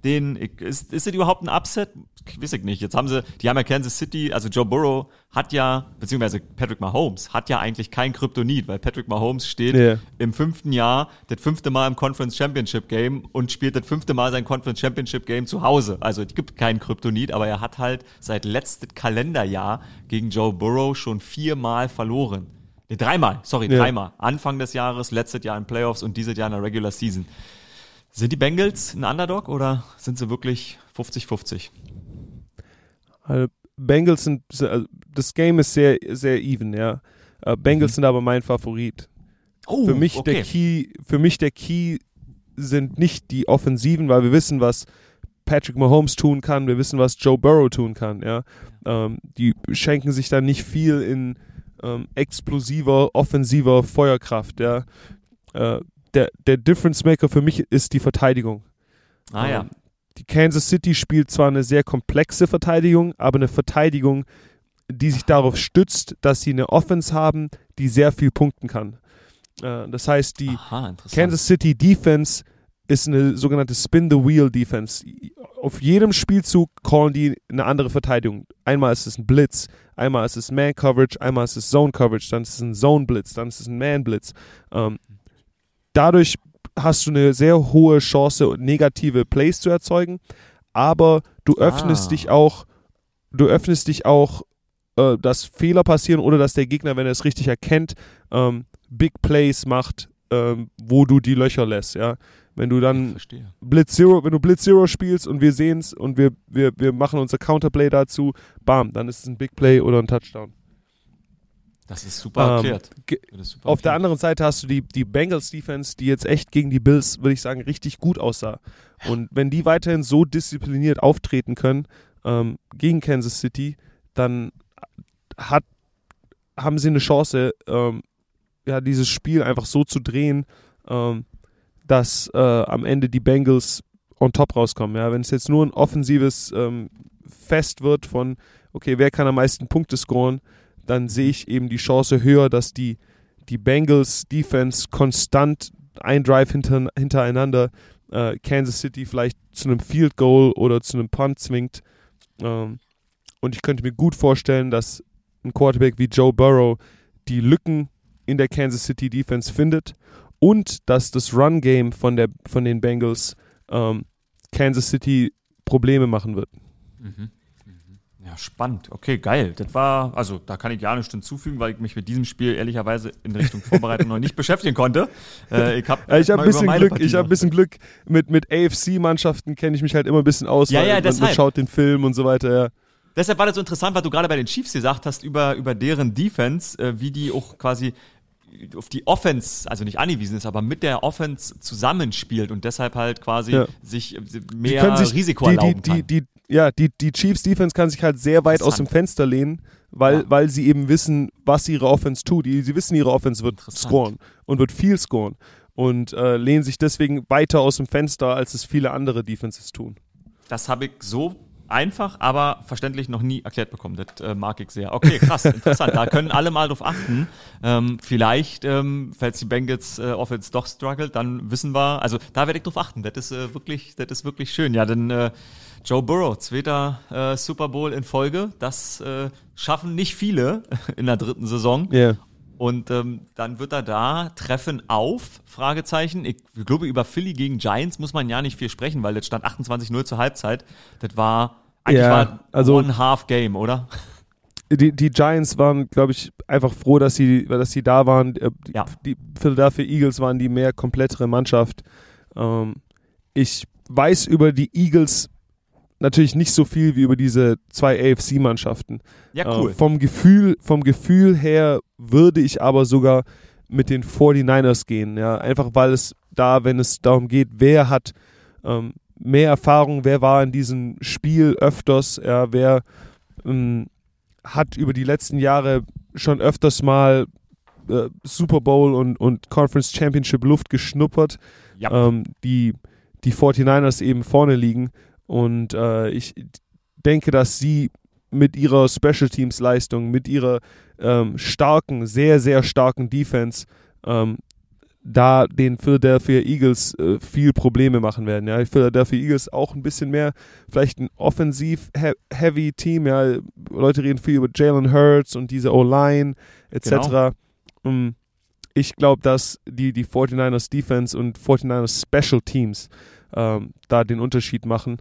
[SPEAKER 2] den, ist, ist das überhaupt ein Upset? Weiß ich nicht. Jetzt haben sie, die haben ja Kansas City, also Joe Burrow hat ja, beziehungsweise Patrick Mahomes hat ja eigentlich kein Kryptonit, weil Patrick Mahomes steht yeah. im fünften Jahr, das fünfte Mal im Conference Championship Game und spielt das fünfte Mal sein Conference Championship Game zu Hause. Also es gibt kein Kryptonit, aber er hat halt seit letztem Kalenderjahr gegen Joe Burrow schon viermal verloren. Nee, dreimal, sorry, yeah. dreimal. Anfang des Jahres, letztes Jahr in Playoffs und dieses Jahr in der Regular Season. Sind die Bengals ein Underdog oder sind sie wirklich 50-50?
[SPEAKER 1] Also Bengals sind, also das Game ist sehr, sehr even, ja. Uh, Bengals mhm. sind aber mein Favorit. Oh, für mich okay. der Key, für mich der Key sind nicht die Offensiven, weil wir wissen, was Patrick Mahomes tun kann, wir wissen, was Joe Burrow tun kann, ja. Ähm, die schenken sich da nicht viel in ähm, explosiver, offensiver Feuerkraft, ja. Äh, der, der Difference Maker für mich ist die Verteidigung.
[SPEAKER 2] Ah ja. Ähm,
[SPEAKER 1] die Kansas City spielt zwar eine sehr komplexe Verteidigung, aber eine Verteidigung, die sich darauf stützt, dass sie eine Offense haben, die sehr viel punkten kann. Äh, das heißt, die Aha, Kansas City Defense ist eine sogenannte Spin-the-Wheel-Defense. Auf jedem Spielzug callen die eine andere Verteidigung. Einmal ist es ein Blitz, einmal ist es Man-Coverage, einmal ist es Zone-Coverage, dann ist es ein Zone-Blitz, dann ist es ein Man-Blitz. Ähm, dadurch hast du eine sehr hohe Chance, negative Plays zu erzeugen, aber du öffnest ah. dich auch, du öffnest dich auch, äh, dass Fehler passieren oder dass der Gegner, wenn er es richtig erkennt, ähm, Big Plays macht, ähm, wo du die Löcher lässt, ja. Wenn du dann Blitz Zero, wenn du Blitz Zero spielst und wir sehen es und wir, wir, wir machen unser Counterplay dazu, bam, dann ist es ein Big Play oder ein Touchdown.
[SPEAKER 2] Das ist super ähm, erklärt.
[SPEAKER 1] Ist super auf erklärt. der anderen Seite hast du die, die Bengals Defense, die jetzt echt gegen die Bills, würde ich sagen, richtig gut aussah. Und wenn die weiterhin so diszipliniert auftreten können ähm, gegen Kansas City, dann hat, haben sie eine Chance, ähm, ja, dieses Spiel einfach so zu drehen, ähm, dass äh, am Ende die Bengals on top rauskommen. Ja, wenn es jetzt nur ein offensives ähm, Fest wird von, okay, wer kann am meisten Punkte scoren, dann sehe ich eben die Chance höher, dass die, die Bengals Defense konstant ein Drive hinter, hintereinander äh, Kansas City vielleicht zu einem Field Goal oder zu einem Punt zwingt. Ähm, und ich könnte mir gut vorstellen, dass ein Quarterback wie Joe Burrow die Lücken in der Kansas City Defense findet und dass das Run-Game von, von den Bengals ähm, Kansas City Probleme machen wird.
[SPEAKER 2] Mhm. Ja, spannend. Okay, geil. Das war, also da kann ich gar nichts hinzufügen, weil ich mich mit diesem Spiel ehrlicherweise in Richtung Vorbereitung noch nicht beschäftigen konnte.
[SPEAKER 1] Äh, ich habe ich hab ein bisschen Glück, ich habe ein bisschen Glück mit, mit AFC-Mannschaften kenne ich mich halt immer ein bisschen aus,
[SPEAKER 2] ja, weil ja, man,
[SPEAKER 1] man schaut den Film und so weiter, ja.
[SPEAKER 2] Deshalb war das so interessant, was du gerade bei den Chiefs gesagt hast über, über deren Defense, äh, wie die auch quasi auf die Offense, also nicht angewiesen ist, aber mit der Offense zusammenspielt und deshalb halt quasi ja. sich mehr sich, Risiko
[SPEAKER 1] die,
[SPEAKER 2] erlauben
[SPEAKER 1] die,
[SPEAKER 2] kann.
[SPEAKER 1] Die, ja, die, die Chiefs Defense kann sich halt sehr weit aus dem Fenster lehnen, weil, ja. weil sie eben wissen, was ihre Offense tut. Die, sie wissen, ihre Offense wird scoren und wird viel scoren und äh, lehnen sich deswegen weiter aus dem Fenster, als es viele andere Defenses tun.
[SPEAKER 2] Das habe ich so einfach, aber verständlich noch nie erklärt bekommen. Das äh, mag ich sehr. Okay, krass, interessant. da können alle mal drauf achten. Ähm, vielleicht, ähm, falls die Bengals äh, Offense doch struggelt, dann wissen wir, also da werde ich drauf achten. Das ist äh, wirklich, das ist wirklich schön. Ja, denn äh, Joe Burrow, zweiter äh, Super Bowl in Folge, das äh, schaffen nicht viele in der dritten Saison.
[SPEAKER 1] Yeah.
[SPEAKER 2] Und ähm, dann wird er da treffen auf, Fragezeichen. Ich glaube, über Philly gegen Giants muss man ja nicht viel sprechen, weil das stand 28-0 zur Halbzeit. Das war eigentlich ja, war
[SPEAKER 1] also,
[SPEAKER 2] One-Half-Game, oder?
[SPEAKER 1] Die, die Giants waren, glaube ich, einfach froh, dass sie, dass sie da waren. Äh, ja. Die Philadelphia Eagles waren die mehr komplettere Mannschaft. Ähm, ich weiß über die Eagles natürlich nicht so viel wie über diese zwei AFC-Mannschaften.
[SPEAKER 2] Ja, cool.
[SPEAKER 1] Äh, vom, Gefühl, vom Gefühl her würde ich aber sogar mit den 49ers gehen. Ja? Einfach weil es da, wenn es darum geht, wer hat ähm, mehr Erfahrung, wer war in diesem Spiel öfters, ja, wer ähm, hat über die letzten Jahre schon öfters mal äh, Super Bowl und, und Conference Championship Luft geschnuppert,
[SPEAKER 2] ja.
[SPEAKER 1] ähm, die die 49ers eben vorne liegen. Und äh, ich denke, dass sie mit ihrer Special Teams Leistung, mit ihrer ähm, starken, sehr, sehr starken Defense ähm, da den Philadelphia Eagles äh, viel Probleme machen werden. Ja, die Philadelphia Eagles auch ein bisschen mehr, vielleicht ein offensiv-heavy Team. Ja, Leute reden viel über Jalen Hurts und diese O-Line etc. Genau. Um, ich glaube, dass die, die 49ers Defense und 49ers Special Teams ähm, da den Unterschied machen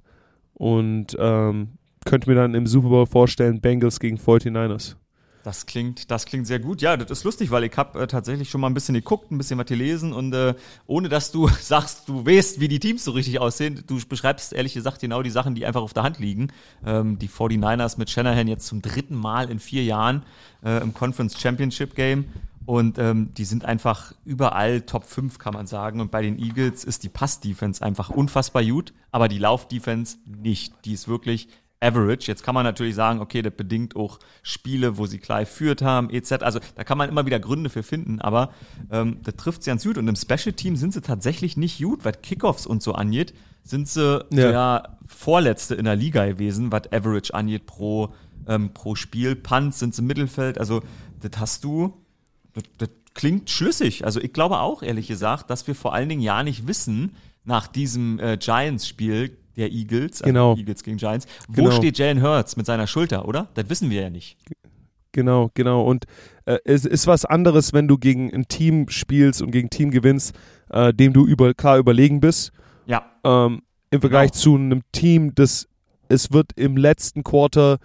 [SPEAKER 1] und ähm, könnte mir dann im Super Bowl vorstellen, Bengals gegen 49ers.
[SPEAKER 2] Das klingt, das klingt sehr gut. Ja, das ist lustig, weil ich habe äh, tatsächlich schon mal ein bisschen geguckt, ein bisschen was gelesen und äh, ohne dass du sagst, du weißt, wie die Teams so richtig aussehen, du beschreibst ehrlich gesagt genau die Sachen, die einfach auf der Hand liegen. Ähm, die 49ers mit Shanahan jetzt zum dritten Mal in vier Jahren äh, im Conference Championship Game und ähm, die sind einfach überall Top 5, kann man sagen. Und bei den Eagles ist die Pass-Defense einfach unfassbar gut, aber die Lauf-Defense nicht. Die ist wirklich average. Jetzt kann man natürlich sagen, okay, das bedingt auch Spiele, wo sie klar führt haben, etc. Also da kann man immer wieder Gründe für finden, aber ähm, das trifft sie ans gut. Und im Special Team sind sie tatsächlich nicht gut, was Kickoffs und so angeht. Sind sie ja, ja Vorletzte in der Liga gewesen, was Average angeht pro, ähm, pro Spiel. Punts sind sie im Mittelfeld. Also das hast du das, das klingt schlüssig. Also ich glaube auch, ehrlich gesagt, dass wir vor allen Dingen ja nicht wissen, nach diesem äh, Giants-Spiel der Eagles,
[SPEAKER 1] also genau.
[SPEAKER 2] Eagles gegen Giants, wo genau. steht Jalen Hurts mit seiner Schulter, oder? Das wissen wir ja nicht.
[SPEAKER 1] Genau, genau. Und äh, es ist was anderes, wenn du gegen ein Team spielst und gegen ein Team gewinnst, äh, dem du über, klar überlegen bist.
[SPEAKER 2] Ja.
[SPEAKER 1] Ähm, Im Vergleich genau. zu einem Team, das es wird im letzten Quarter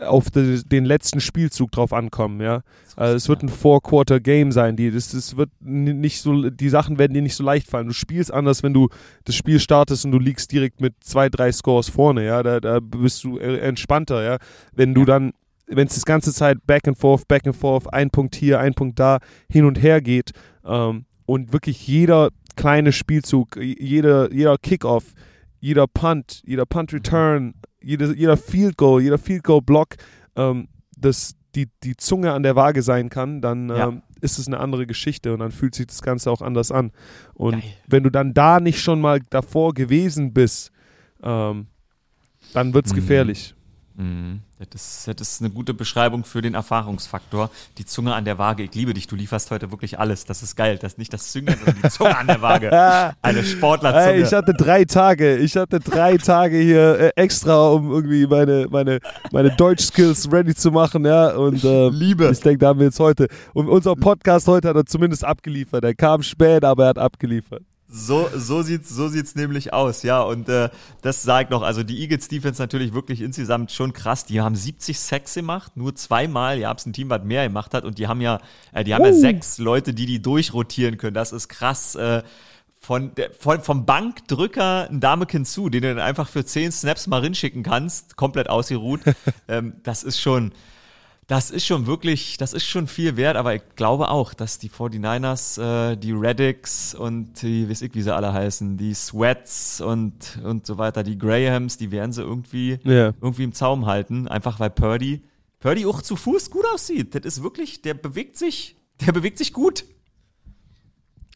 [SPEAKER 1] auf de, den letzten Spielzug drauf ankommen, ja. Also es wird ein Four-Quarter-Game sein. Die, das, das wird nicht so, die Sachen werden dir nicht so leicht fallen. Du spielst anders, wenn du das Spiel startest und du liegst direkt mit zwei, drei Scores vorne, ja. Da, da bist du entspannter, ja. Wenn du dann, wenn es das ganze Zeit back and forth, back and forth, ein Punkt hier, ein Punkt da, hin und her geht ähm, und wirklich jeder kleine Spielzug, jeder, jeder Kickoff, jeder Punt, jeder Punt Return, jeder, jeder Field Goal, jeder Field Goal Block, ähm, das die, die Zunge an der Waage sein kann, dann ja. ähm, ist es eine andere Geschichte und dann fühlt sich das Ganze auch anders an. Und Geil. wenn du dann da nicht schon mal davor gewesen bist, ähm, dann wird es mhm. gefährlich.
[SPEAKER 2] Mhm. Das, ist, das ist eine gute Beschreibung für den Erfahrungsfaktor. Die Zunge an der Waage. Ich liebe dich. Du lieferst heute wirklich alles. Das ist geil. Das ist nicht das Zünglein, sondern die Zunge an der Waage. Eine Sportlerzunge.
[SPEAKER 1] Hey, ich hatte drei Tage. Ich hatte drei Tage hier äh, extra, um irgendwie meine, meine, meine Deutsch-Skills ready zu machen. Ja, und äh,
[SPEAKER 2] Liebe.
[SPEAKER 1] Ich denke, da haben wir jetzt heute. Und unser Podcast heute hat er zumindest abgeliefert. Er kam spät, aber er hat abgeliefert.
[SPEAKER 2] So, so sieht's, so sieht's nämlich aus, ja. Und äh, das sagt noch, also die Eagles Defense natürlich wirklich insgesamt schon krass. Die haben 70 Sacks gemacht, nur zweimal. Ja, es ein Team, was mehr gemacht hat. Und die haben ja, äh, die haben uh. ja sechs Leute, die die durchrotieren können. Das ist krass. Äh, von, von, vom Bankdrücker ein Damekin zu, den du dann einfach für zehn Snaps mal rinschicken kannst, komplett ausgeruht. ähm, das ist schon, das ist schon wirklich, das ist schon viel wert, aber ich glaube auch, dass die 49ers, äh, die Reddicks und die, weiß ich, wie sie alle heißen, die Sweats und, und so weiter, die Grahams, die werden sie irgendwie, yeah. irgendwie im Zaum halten, einfach weil Purdy, Purdy auch zu Fuß gut aussieht. Das ist wirklich, der bewegt sich, der bewegt sich gut.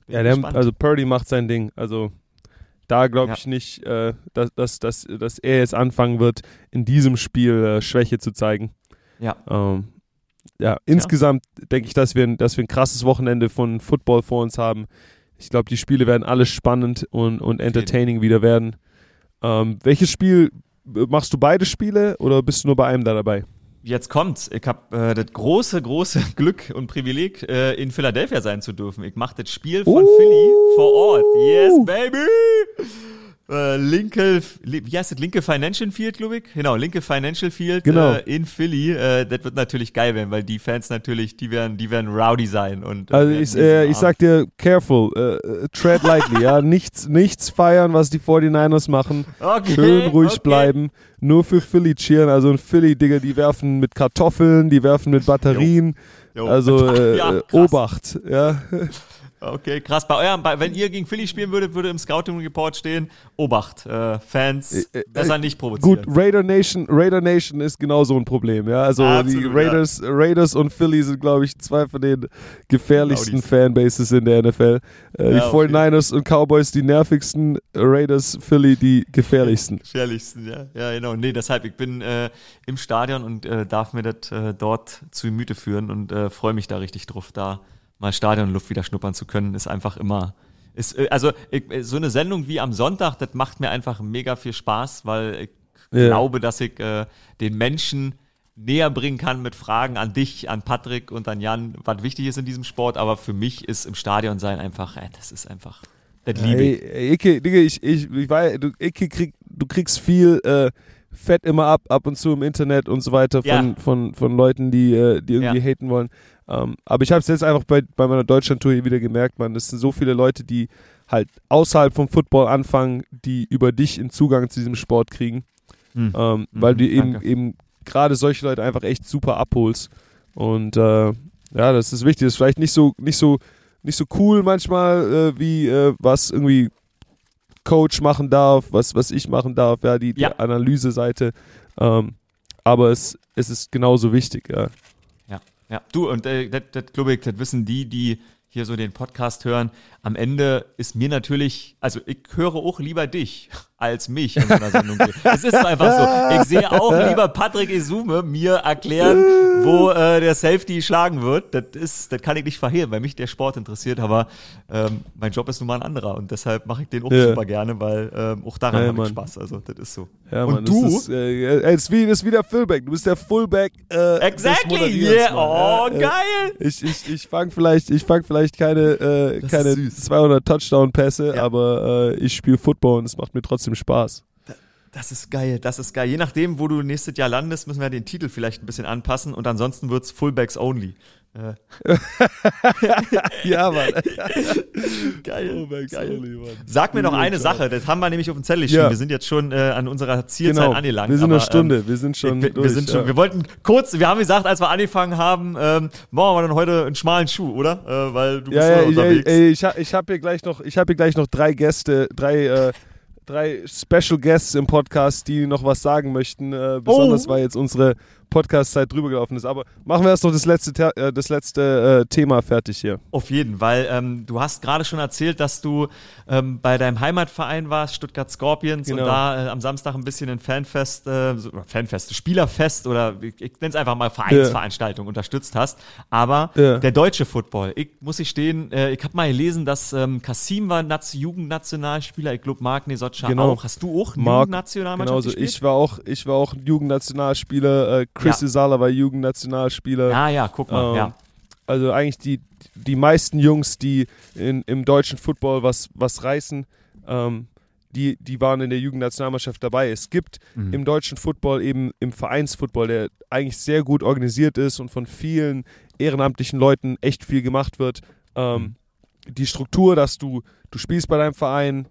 [SPEAKER 1] Bin ja, der, also Purdy macht sein Ding. Also da glaube ich ja. nicht, äh, dass, dass, dass, dass er jetzt anfangen wird, in diesem Spiel äh, Schwäche zu zeigen.
[SPEAKER 2] Ja.
[SPEAKER 1] Ähm, ja, insgesamt ja. denke ich, dass wir, dass wir ein krasses Wochenende von Football vor uns haben. Ich glaube, die Spiele werden alle spannend und, und entertaining wieder werden. Ähm, welches Spiel machst du beide Spiele oder bist du nur bei einem da dabei?
[SPEAKER 2] Jetzt kommt's. Ich habe äh, das große, große Glück und Privileg, äh, in Philadelphia sein zu dürfen. Ich mache das Spiel von uh. Philly vor Ort. Yes, baby! Äh, Linke, wie heißt das? Linke Financial Field, glaube ich? Genau, Linke Financial Field
[SPEAKER 1] genau.
[SPEAKER 2] äh, in Philly. Äh, das wird natürlich geil werden, weil die Fans natürlich, die werden, die werden rowdy sein. Und,
[SPEAKER 1] äh, also ich, äh, ich sag dir, careful, äh, tread lightly, ja. Nichts, nichts feiern, was die 49ers machen.
[SPEAKER 2] Okay,
[SPEAKER 1] Schön ruhig
[SPEAKER 2] okay.
[SPEAKER 1] bleiben. Nur für Philly cheeren. Also ein Philly, Digga, die werfen mit Kartoffeln, die werfen mit Batterien. Jo. Jo. Also ja, Obacht, ja.
[SPEAKER 2] Okay, krass. Bei eurem, bei, wenn ihr gegen Philly spielen würdet, würde im Scouting Report stehen: Obacht, äh, Fans äh, äh, besser nicht provozieren.
[SPEAKER 1] Gut, Raider Nation, Raider Nation ist genauso ein Problem. Ja, also Absolut, die Raiders, ja. Raiders und Philly sind, glaube ich, zwei von den gefährlichsten. Fanbases in der NFL. Äh, ja, die 49ers okay. und Cowboys die nervigsten, Raiders, Philly die gefährlichsten.
[SPEAKER 2] gefährlichsten, ja, ja, genau. Nee, deshalb ich bin äh, im Stadion und äh, darf mir das dort zu Gemüte führen und freue mich da richtig drauf, da mal Stadionluft wieder schnuppern zu können, ist einfach immer. Ist, äh, also ich, äh, so eine Sendung wie am Sonntag, das macht mir einfach mega viel Spaß, weil ich ja. glaube, dass ich äh, den Menschen näher bringen kann mit Fragen an dich, an Patrick und an Jan, was wichtig ist in diesem Sport. Aber für mich ist im Stadion sein einfach, ey, das ist einfach, das liebe ich.
[SPEAKER 1] Ey, Icke, Digga, ich, ich, ich weiß, du, Icke krieg, du kriegst viel äh, Fett immer ab, ab und zu im Internet und so weiter von, ja. von, von Leuten, die, äh, die irgendwie ja. haten wollen. Ähm, aber ich habe es jetzt einfach bei, bei meiner Deutschland-Tour hier wieder gemerkt, man, es sind so viele Leute, die halt außerhalb vom Football anfangen, die über dich einen Zugang zu diesem Sport kriegen. Mhm. Ähm, weil mhm, du eben, eben gerade solche Leute einfach echt super abholst. Und äh, ja, das ist wichtig. Das ist vielleicht nicht so, nicht so, nicht so cool manchmal, äh, wie äh, was irgendwie Coach machen darf, was, was ich machen darf, ja, die, die ja. Analyse-Seite. Ähm, aber es, es ist genauso wichtig, ja.
[SPEAKER 2] Ja, du, und äh, das glaube ich, das wissen die, die hier so den Podcast hören. Am Ende ist mir natürlich, also ich höre auch lieber dich als mich in so einer Sendung. es ist einfach so. Ich sehe auch lieber Patrick Isume mir erklären, wo äh, der Safety schlagen wird. Das ist, das kann ich nicht verhehlen, weil mich der Sport interessiert, aber ähm, mein Job ist nun mal ein anderer und deshalb mache ich den auch ja. super gerne, weil ähm, auch daran ja, habe ich Spaß. Also das ist so.
[SPEAKER 1] Ja,
[SPEAKER 2] und
[SPEAKER 1] Mann, du? Das ist, äh, das ist, wie, das ist wie der Fullback. Du bist der Fullback. Äh,
[SPEAKER 2] exactly. Yeah. Oh, äh, geil.
[SPEAKER 1] Ich, ich, ich fange vielleicht, ich fang vielleicht keine, äh, keine 200 Touchdown-Pässe, aber äh, ich spiele Football und es macht mir trotzdem trotzdem Spaß.
[SPEAKER 2] Das ist geil, das ist geil. Je nachdem, wo du nächstes Jahr landest, müssen wir den Titel vielleicht ein bisschen anpassen und ansonsten wird es Fullbacks Only.
[SPEAKER 1] Äh. ja, Mann.
[SPEAKER 2] geil. Fullbacks geil. Only, Mann. Sag mir noch eine Sache, das haben wir nämlich auf dem Zettel stehen. Ja. Wir sind jetzt schon äh, an unserer Zielzeit
[SPEAKER 1] genau.
[SPEAKER 2] angelangt.
[SPEAKER 1] Wir sind eine Stunde, ähm, wir sind schon.
[SPEAKER 2] Wir,
[SPEAKER 1] durch,
[SPEAKER 2] sind schon, ja. wir wollten kurz, wir haben gesagt, als wir angefangen haben, ähm, machen wir dann heute einen schmalen Schuh, oder? Äh, weil du bist
[SPEAKER 1] ja, ja, unterwegs. Ey, ey, ich, ich habe hier gleich noch, ich habe hier gleich noch drei Gäste, drei äh, drei Special Guests im Podcast, die noch was sagen möchten. Äh, besonders oh. weil jetzt unsere Podcast-Zeit drüber gelaufen ist. Aber machen wir erst noch das letzte, Te- äh, das letzte äh, Thema fertig hier.
[SPEAKER 2] Auf jeden, weil ähm, du hast gerade schon erzählt, dass du ähm, bei deinem Heimatverein warst, Stuttgart Scorpions,
[SPEAKER 1] Genau.
[SPEAKER 2] und da äh, am Samstag ein bisschen ein Fanfest, äh, so, Fanfest, Spielerfest oder ich, ich nenne es einfach mal Vereinsveranstaltung unterstützt hast. Aber
[SPEAKER 1] Ja.
[SPEAKER 2] der deutsche Football, ich muss ich stehen, ich habe mal gelesen, dass ähm, Kassim war Naz Jugendnationalspieler, ich glaube Marc Nesotscha
[SPEAKER 1] Genau.
[SPEAKER 2] auch. Hast du auch
[SPEAKER 1] Marc,
[SPEAKER 2] Jugendnationalmannschaft
[SPEAKER 1] Genauso,
[SPEAKER 2] gespielt?
[SPEAKER 1] ich war auch, ich war auch Jugendnationalspieler, äh, Chris
[SPEAKER 2] Ja.
[SPEAKER 1] Isala war Jugendnationalspieler.
[SPEAKER 2] Ah ja, guck mal,
[SPEAKER 1] Ähm,
[SPEAKER 2] ja.
[SPEAKER 1] Also eigentlich die, die meisten Jungs, die in, im deutschen Football was, was reißen, ähm, die, die waren in der Jugendnationalmannschaft dabei. Es gibt
[SPEAKER 2] Mhm.
[SPEAKER 1] im deutschen Football eben im Vereinsfootball, der eigentlich sehr gut organisiert ist und von vielen ehrenamtlichen Leuten echt viel gemacht wird. Ähm, Die Struktur, dass du, du spielst bei deinem Verein,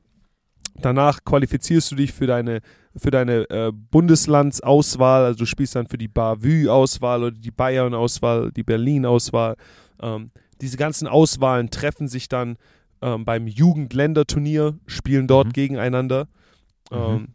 [SPEAKER 1] danach qualifizierst du dich für deine, für deine äh, Bundeslandsauswahl, also du spielst dann für die Bavü-Auswahl oder die Bayern-Auswahl, die Berlin-Auswahl. Ähm, diese ganzen Auswahlen treffen sich dann ähm, beim Jugendländerturnier, spielen dort
[SPEAKER 2] Mhm.
[SPEAKER 1] gegeneinander. Ähm,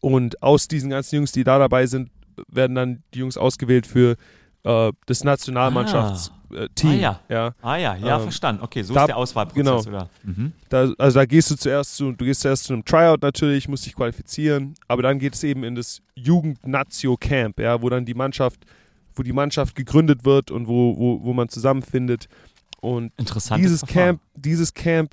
[SPEAKER 1] und aus diesen ganzen Jungs, die da dabei sind, werden dann die Jungs ausgewählt für äh, das Nationalmannschaftsteam. Äh, Team.
[SPEAKER 2] Ah, ja.
[SPEAKER 1] ja.
[SPEAKER 2] Ah ja, ja,
[SPEAKER 1] ähm,
[SPEAKER 2] verstanden. Okay, so
[SPEAKER 1] da-
[SPEAKER 2] ist der Auswahlprozess,
[SPEAKER 1] genau.
[SPEAKER 2] oder? Mhm.
[SPEAKER 1] Da, also da gehst du zuerst zu, du gehst zuerst zu einem Tryout natürlich, musst dich qualifizieren, aber dann geht es eben in das Jugend-Nazio-Camp, ja, wo dann die Mannschaft, wo die Mannschaft gegründet wird und wo, wo, wo man zusammenfindet. Und
[SPEAKER 2] Interessant.
[SPEAKER 1] dieses Camp, dieses Camp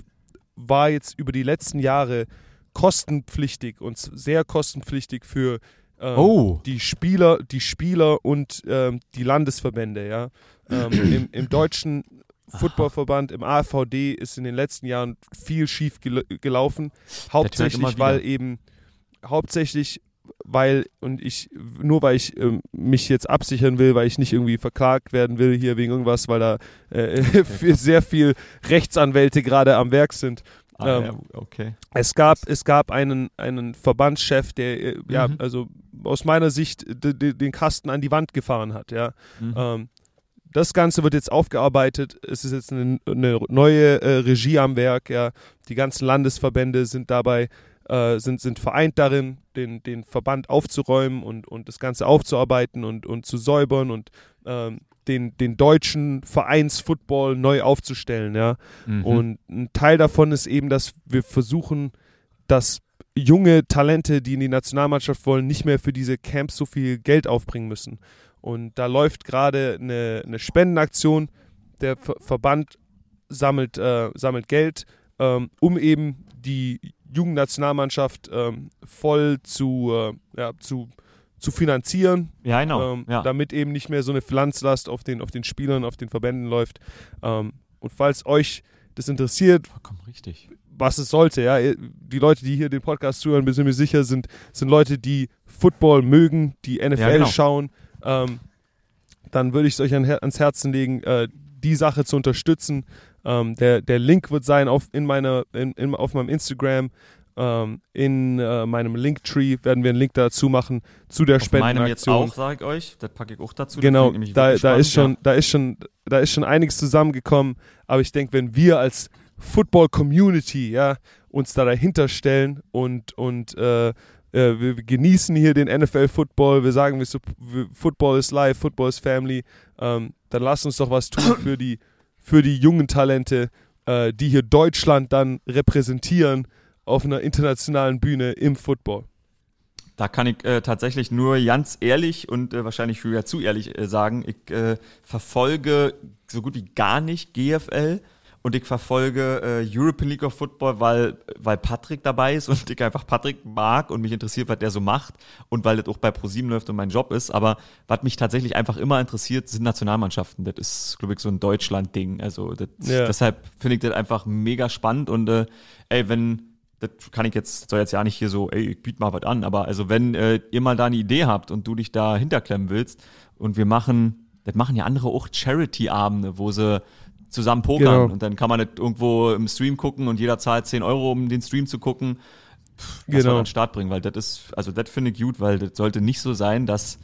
[SPEAKER 1] war jetzt über die letzten Jahre kostenpflichtig und sehr kostenpflichtig für ähm,
[SPEAKER 2] Oh.
[SPEAKER 1] die Spieler, die Spieler und ähm, die Landesverbände, ja. Ähm, im, Im deutschen Footballverband, im AVD ist in den letzten Jahren viel schief gel gelaufen. Hauptsächlich, weil eben, hauptsächlich, weil, und ich, nur weil ich ähm, mich jetzt absichern will, weil ich nicht irgendwie verklagt werden will hier wegen irgendwas, weil da äh, sehr viel Rechtsanwälte gerade am Werk sind.
[SPEAKER 2] Ah,
[SPEAKER 1] ähm,
[SPEAKER 2] ja, okay.
[SPEAKER 1] Es gab, es gab einen, einen Verbandschef, der, äh, ja,
[SPEAKER 2] Mhm.
[SPEAKER 1] also aus meiner Sicht de, de, den Kasten an die Wand gefahren hat, ja.
[SPEAKER 2] Mhm.
[SPEAKER 1] Ähm, das Ganze wird jetzt aufgearbeitet. Es ist jetzt eine, eine neue äh, Regie am Werk, ja. Die ganzen Landesverbände sind dabei, äh, sind, sind vereint darin, den, den Verband aufzuräumen und, und das Ganze aufzuarbeiten und, und zu säubern und ähm, den, den deutschen Vereinsfootball neu aufzustellen, ja.
[SPEAKER 2] Mhm.
[SPEAKER 1] Und ein Teil davon ist eben, dass wir versuchen, dass junge Talente, die in die Nationalmannschaft wollen, nicht mehr für diese Camps so viel Geld aufbringen müssen. Und da läuft gerade eine, eine Spendenaktion. Der Ver Verband sammelt, äh, sammelt Geld, ähm, um eben die Jugendnationalmannschaft ähm, voll zu, äh, ja, zu, zu finanzieren,
[SPEAKER 2] ja, genau.
[SPEAKER 1] ähm,
[SPEAKER 2] ja.
[SPEAKER 1] damit eben nicht mehr so eine Finanzlast auf den, auf den Spielern, auf den Verbänden läuft. Ähm, und falls euch das interessiert,
[SPEAKER 2] Vollkommen richtig.
[SPEAKER 1] was es sollte, ja, die Leute, die hier den Podcast zuhören, sind mir sicher, sind, sind Leute, die Football mögen, die NFL
[SPEAKER 2] Ja, genau.
[SPEAKER 1] schauen, ähm, dann würde ich es euch an, ans Herzen legen, äh, die Sache zu unterstützen. Ähm, der, der Link wird sein auf, in meiner, in, in, auf meinem Instagram, ähm, in äh, meinem Linktree werden wir einen Link dazu machen zu der
[SPEAKER 2] Auf meinem jetzt
[SPEAKER 1] Spendenaktion.
[SPEAKER 2] auch, sage ich euch. Das packe ich auch dazu.
[SPEAKER 1] Genau, da, da ist schon,
[SPEAKER 2] spannend,
[SPEAKER 1] da ist schon, da ist schon einiges zusammengekommen. Aber ich denke, wenn wir als Football Community, ja, uns da dahinter stellen und und äh, äh, wir, genießen hier den NFL Football, wir sagen, Football is life, Football is family, ähm, dann lasst uns doch was tun für die für die jungen Talente, äh, die hier Deutschland dann repräsentieren auf einer internationalen Bühne im Football.
[SPEAKER 2] Da kann ich äh, tatsächlich nur ganz ehrlich und äh, wahrscheinlich sogar zu ehrlich äh, sagen, ich äh, verfolge so gut wie gar nicht GFL und ich verfolge äh, European League of Football, weil, weil Patrick dabei ist und ich einfach Patrick mag und mich interessiert, was der so macht und weil das auch bei ProSieben läuft und mein Job ist. Aber was mich tatsächlich einfach immer interessiert, sind Nationalmannschaften. Das ist, glaube ich, so ein Deutschland-Ding. Also das,
[SPEAKER 1] Ja.
[SPEAKER 2] deshalb finde ich das einfach mega spannend und äh, ey, wenn das kann ich jetzt, soll jetzt ja nicht hier so, ey, ich biete mal was an, aber also wenn äh, ihr mal da eine Idee habt und du dich da hinterklemmen willst und wir machen, das machen ja andere auch Charity-Abende, wo sie zusammen pokern
[SPEAKER 1] Genau.
[SPEAKER 2] und dann kann man das irgendwo im Stream gucken und jeder zahlt 10 Euro, um den Stream zu gucken. Pff,
[SPEAKER 1] Genau.
[SPEAKER 2] mal an den Start bringen, weil das ist, also das finde ich gut, weil das sollte nicht so sein, dass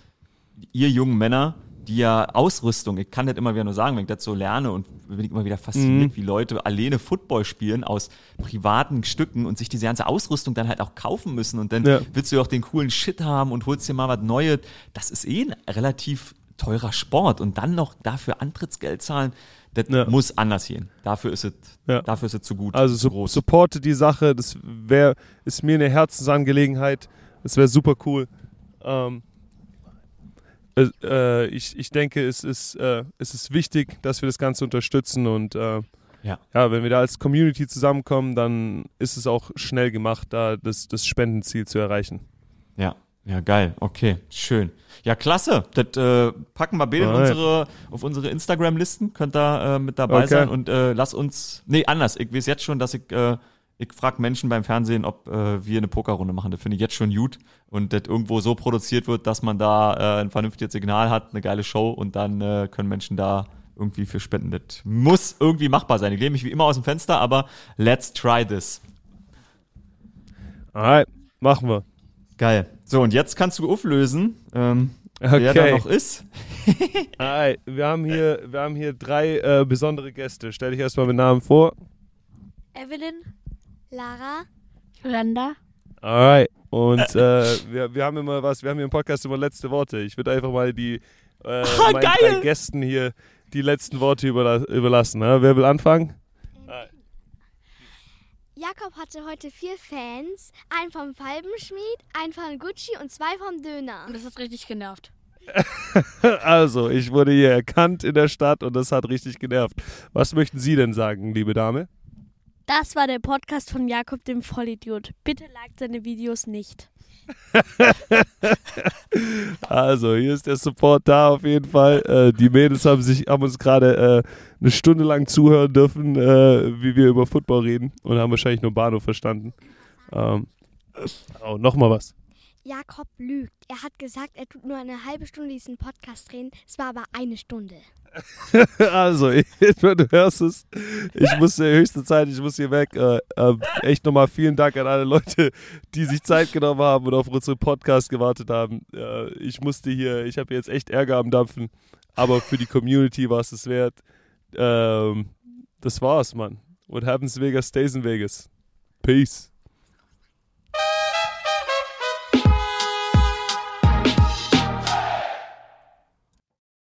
[SPEAKER 2] ihr jungen Männer die ja Ausrüstung, ich kann das immer wieder nur sagen, wenn ich das so lerne und bin ich immer wieder fasziniert,
[SPEAKER 1] Mhm.
[SPEAKER 2] wie Leute alleine Football spielen aus privaten Stücken und sich diese ganze Ausrüstung dann halt auch kaufen müssen und dann
[SPEAKER 1] Ja.
[SPEAKER 2] willst du ja auch den coolen Shit haben und holst dir mal was Neues. Das ist eh ein relativ teurer Sport und dann noch dafür Antrittsgeld zahlen, das
[SPEAKER 1] Ja.
[SPEAKER 2] muss anders gehen. Dafür ist es,
[SPEAKER 1] Ja.
[SPEAKER 2] dafür ist es zu gut,
[SPEAKER 1] Also
[SPEAKER 2] zu
[SPEAKER 1] su
[SPEAKER 2] groß.
[SPEAKER 1] supporte die Sache, das wär, ist mir eine Herzensangelegenheit. Das wäre super cool. Ähm, äh, äh, ich, ich denke, es ist, äh, es ist wichtig, dass wir das Ganze unterstützen und äh,
[SPEAKER 2] Ja.
[SPEAKER 1] ja, wenn wir da als Community zusammenkommen, dann ist es auch schnell gemacht, da das, das Spendenziel zu erreichen.
[SPEAKER 2] Ja, ja, geil. Okay, schön. Ja, klasse. Das äh, packen wir
[SPEAKER 1] Alright.
[SPEAKER 2] unsere, auf unsere Instagram-Listen. Könnt ihr äh, mit dabei
[SPEAKER 1] Okay.
[SPEAKER 2] sein und äh, lass uns. Nee, anders. Ich weiß jetzt schon, dass ich. Äh, ich frage Menschen beim Fernsehen, ob äh, wir eine Pokerrunde machen. Das finde ich jetzt schon gut. Und das irgendwo so produziert wird, dass man da äh, ein vernünftiges Signal hat, eine geile Show und dann äh, können Menschen da irgendwie für spenden. Das muss irgendwie machbar sein. Ich lehne mich wie immer aus dem Fenster, aber let's try this.
[SPEAKER 1] Alright, machen wir.
[SPEAKER 2] Geil. So, und jetzt kannst du auflösen, ähm, wer
[SPEAKER 1] Okay.
[SPEAKER 2] da noch ist.
[SPEAKER 1] Alright, wir haben hier, wir haben hier drei äh, besondere Gäste. Stell dich erstmal mit Namen vor.
[SPEAKER 4] Evelyn, Lara,
[SPEAKER 5] Yolanda.
[SPEAKER 1] Alright. Und äh, wir, wir haben immer was, wir haben hier im Podcast immer letzte Worte. Ich würde einfach mal die äh,
[SPEAKER 2] Ah,
[SPEAKER 1] meinen drei Gästen hier die letzten Worte überla überlassen. Ne? Wer will anfangen?
[SPEAKER 4] Jakob hatte heute vier Fans. Einen vom Falbenschmied, einen von Gucci und zwei vom Döner.
[SPEAKER 5] Und das hat richtig genervt.
[SPEAKER 1] Also, ich wurde hier erkannt in der Stadt und das hat richtig genervt. Was möchten Sie denn sagen, liebe Dame?
[SPEAKER 5] Das war der Podcast von Jakob, dem Vollidiot. Bitte liked seine Videos nicht.
[SPEAKER 1] Also, hier ist der Support da auf jeden Fall. Äh, die Mädels haben, sich, haben uns gerade äh, eine Stunde lang zuhören dürfen, äh, wie wir über Football reden und haben wahrscheinlich nur Bahnhof verstanden. Ähm, oh, nochmal was.
[SPEAKER 4] Jakob lügt. Er hat gesagt, er tut nur eine halbe Stunde diesen Podcast drehen. Es war aber eine Stunde.
[SPEAKER 1] Also, du hörst es. Ich muss der höchste Zeit, ich muss hier weg. Äh, äh, echt nochmal vielen Dank an alle Leute, die sich Zeit genommen haben und auf unseren Podcast gewartet haben. Äh, ich musste hier, ich habe jetzt echt Ärger am Dampfen, aber für die Community war es es wert. Ähm, das war's, Mann. What happens Vegas stays in Vegas. Peace.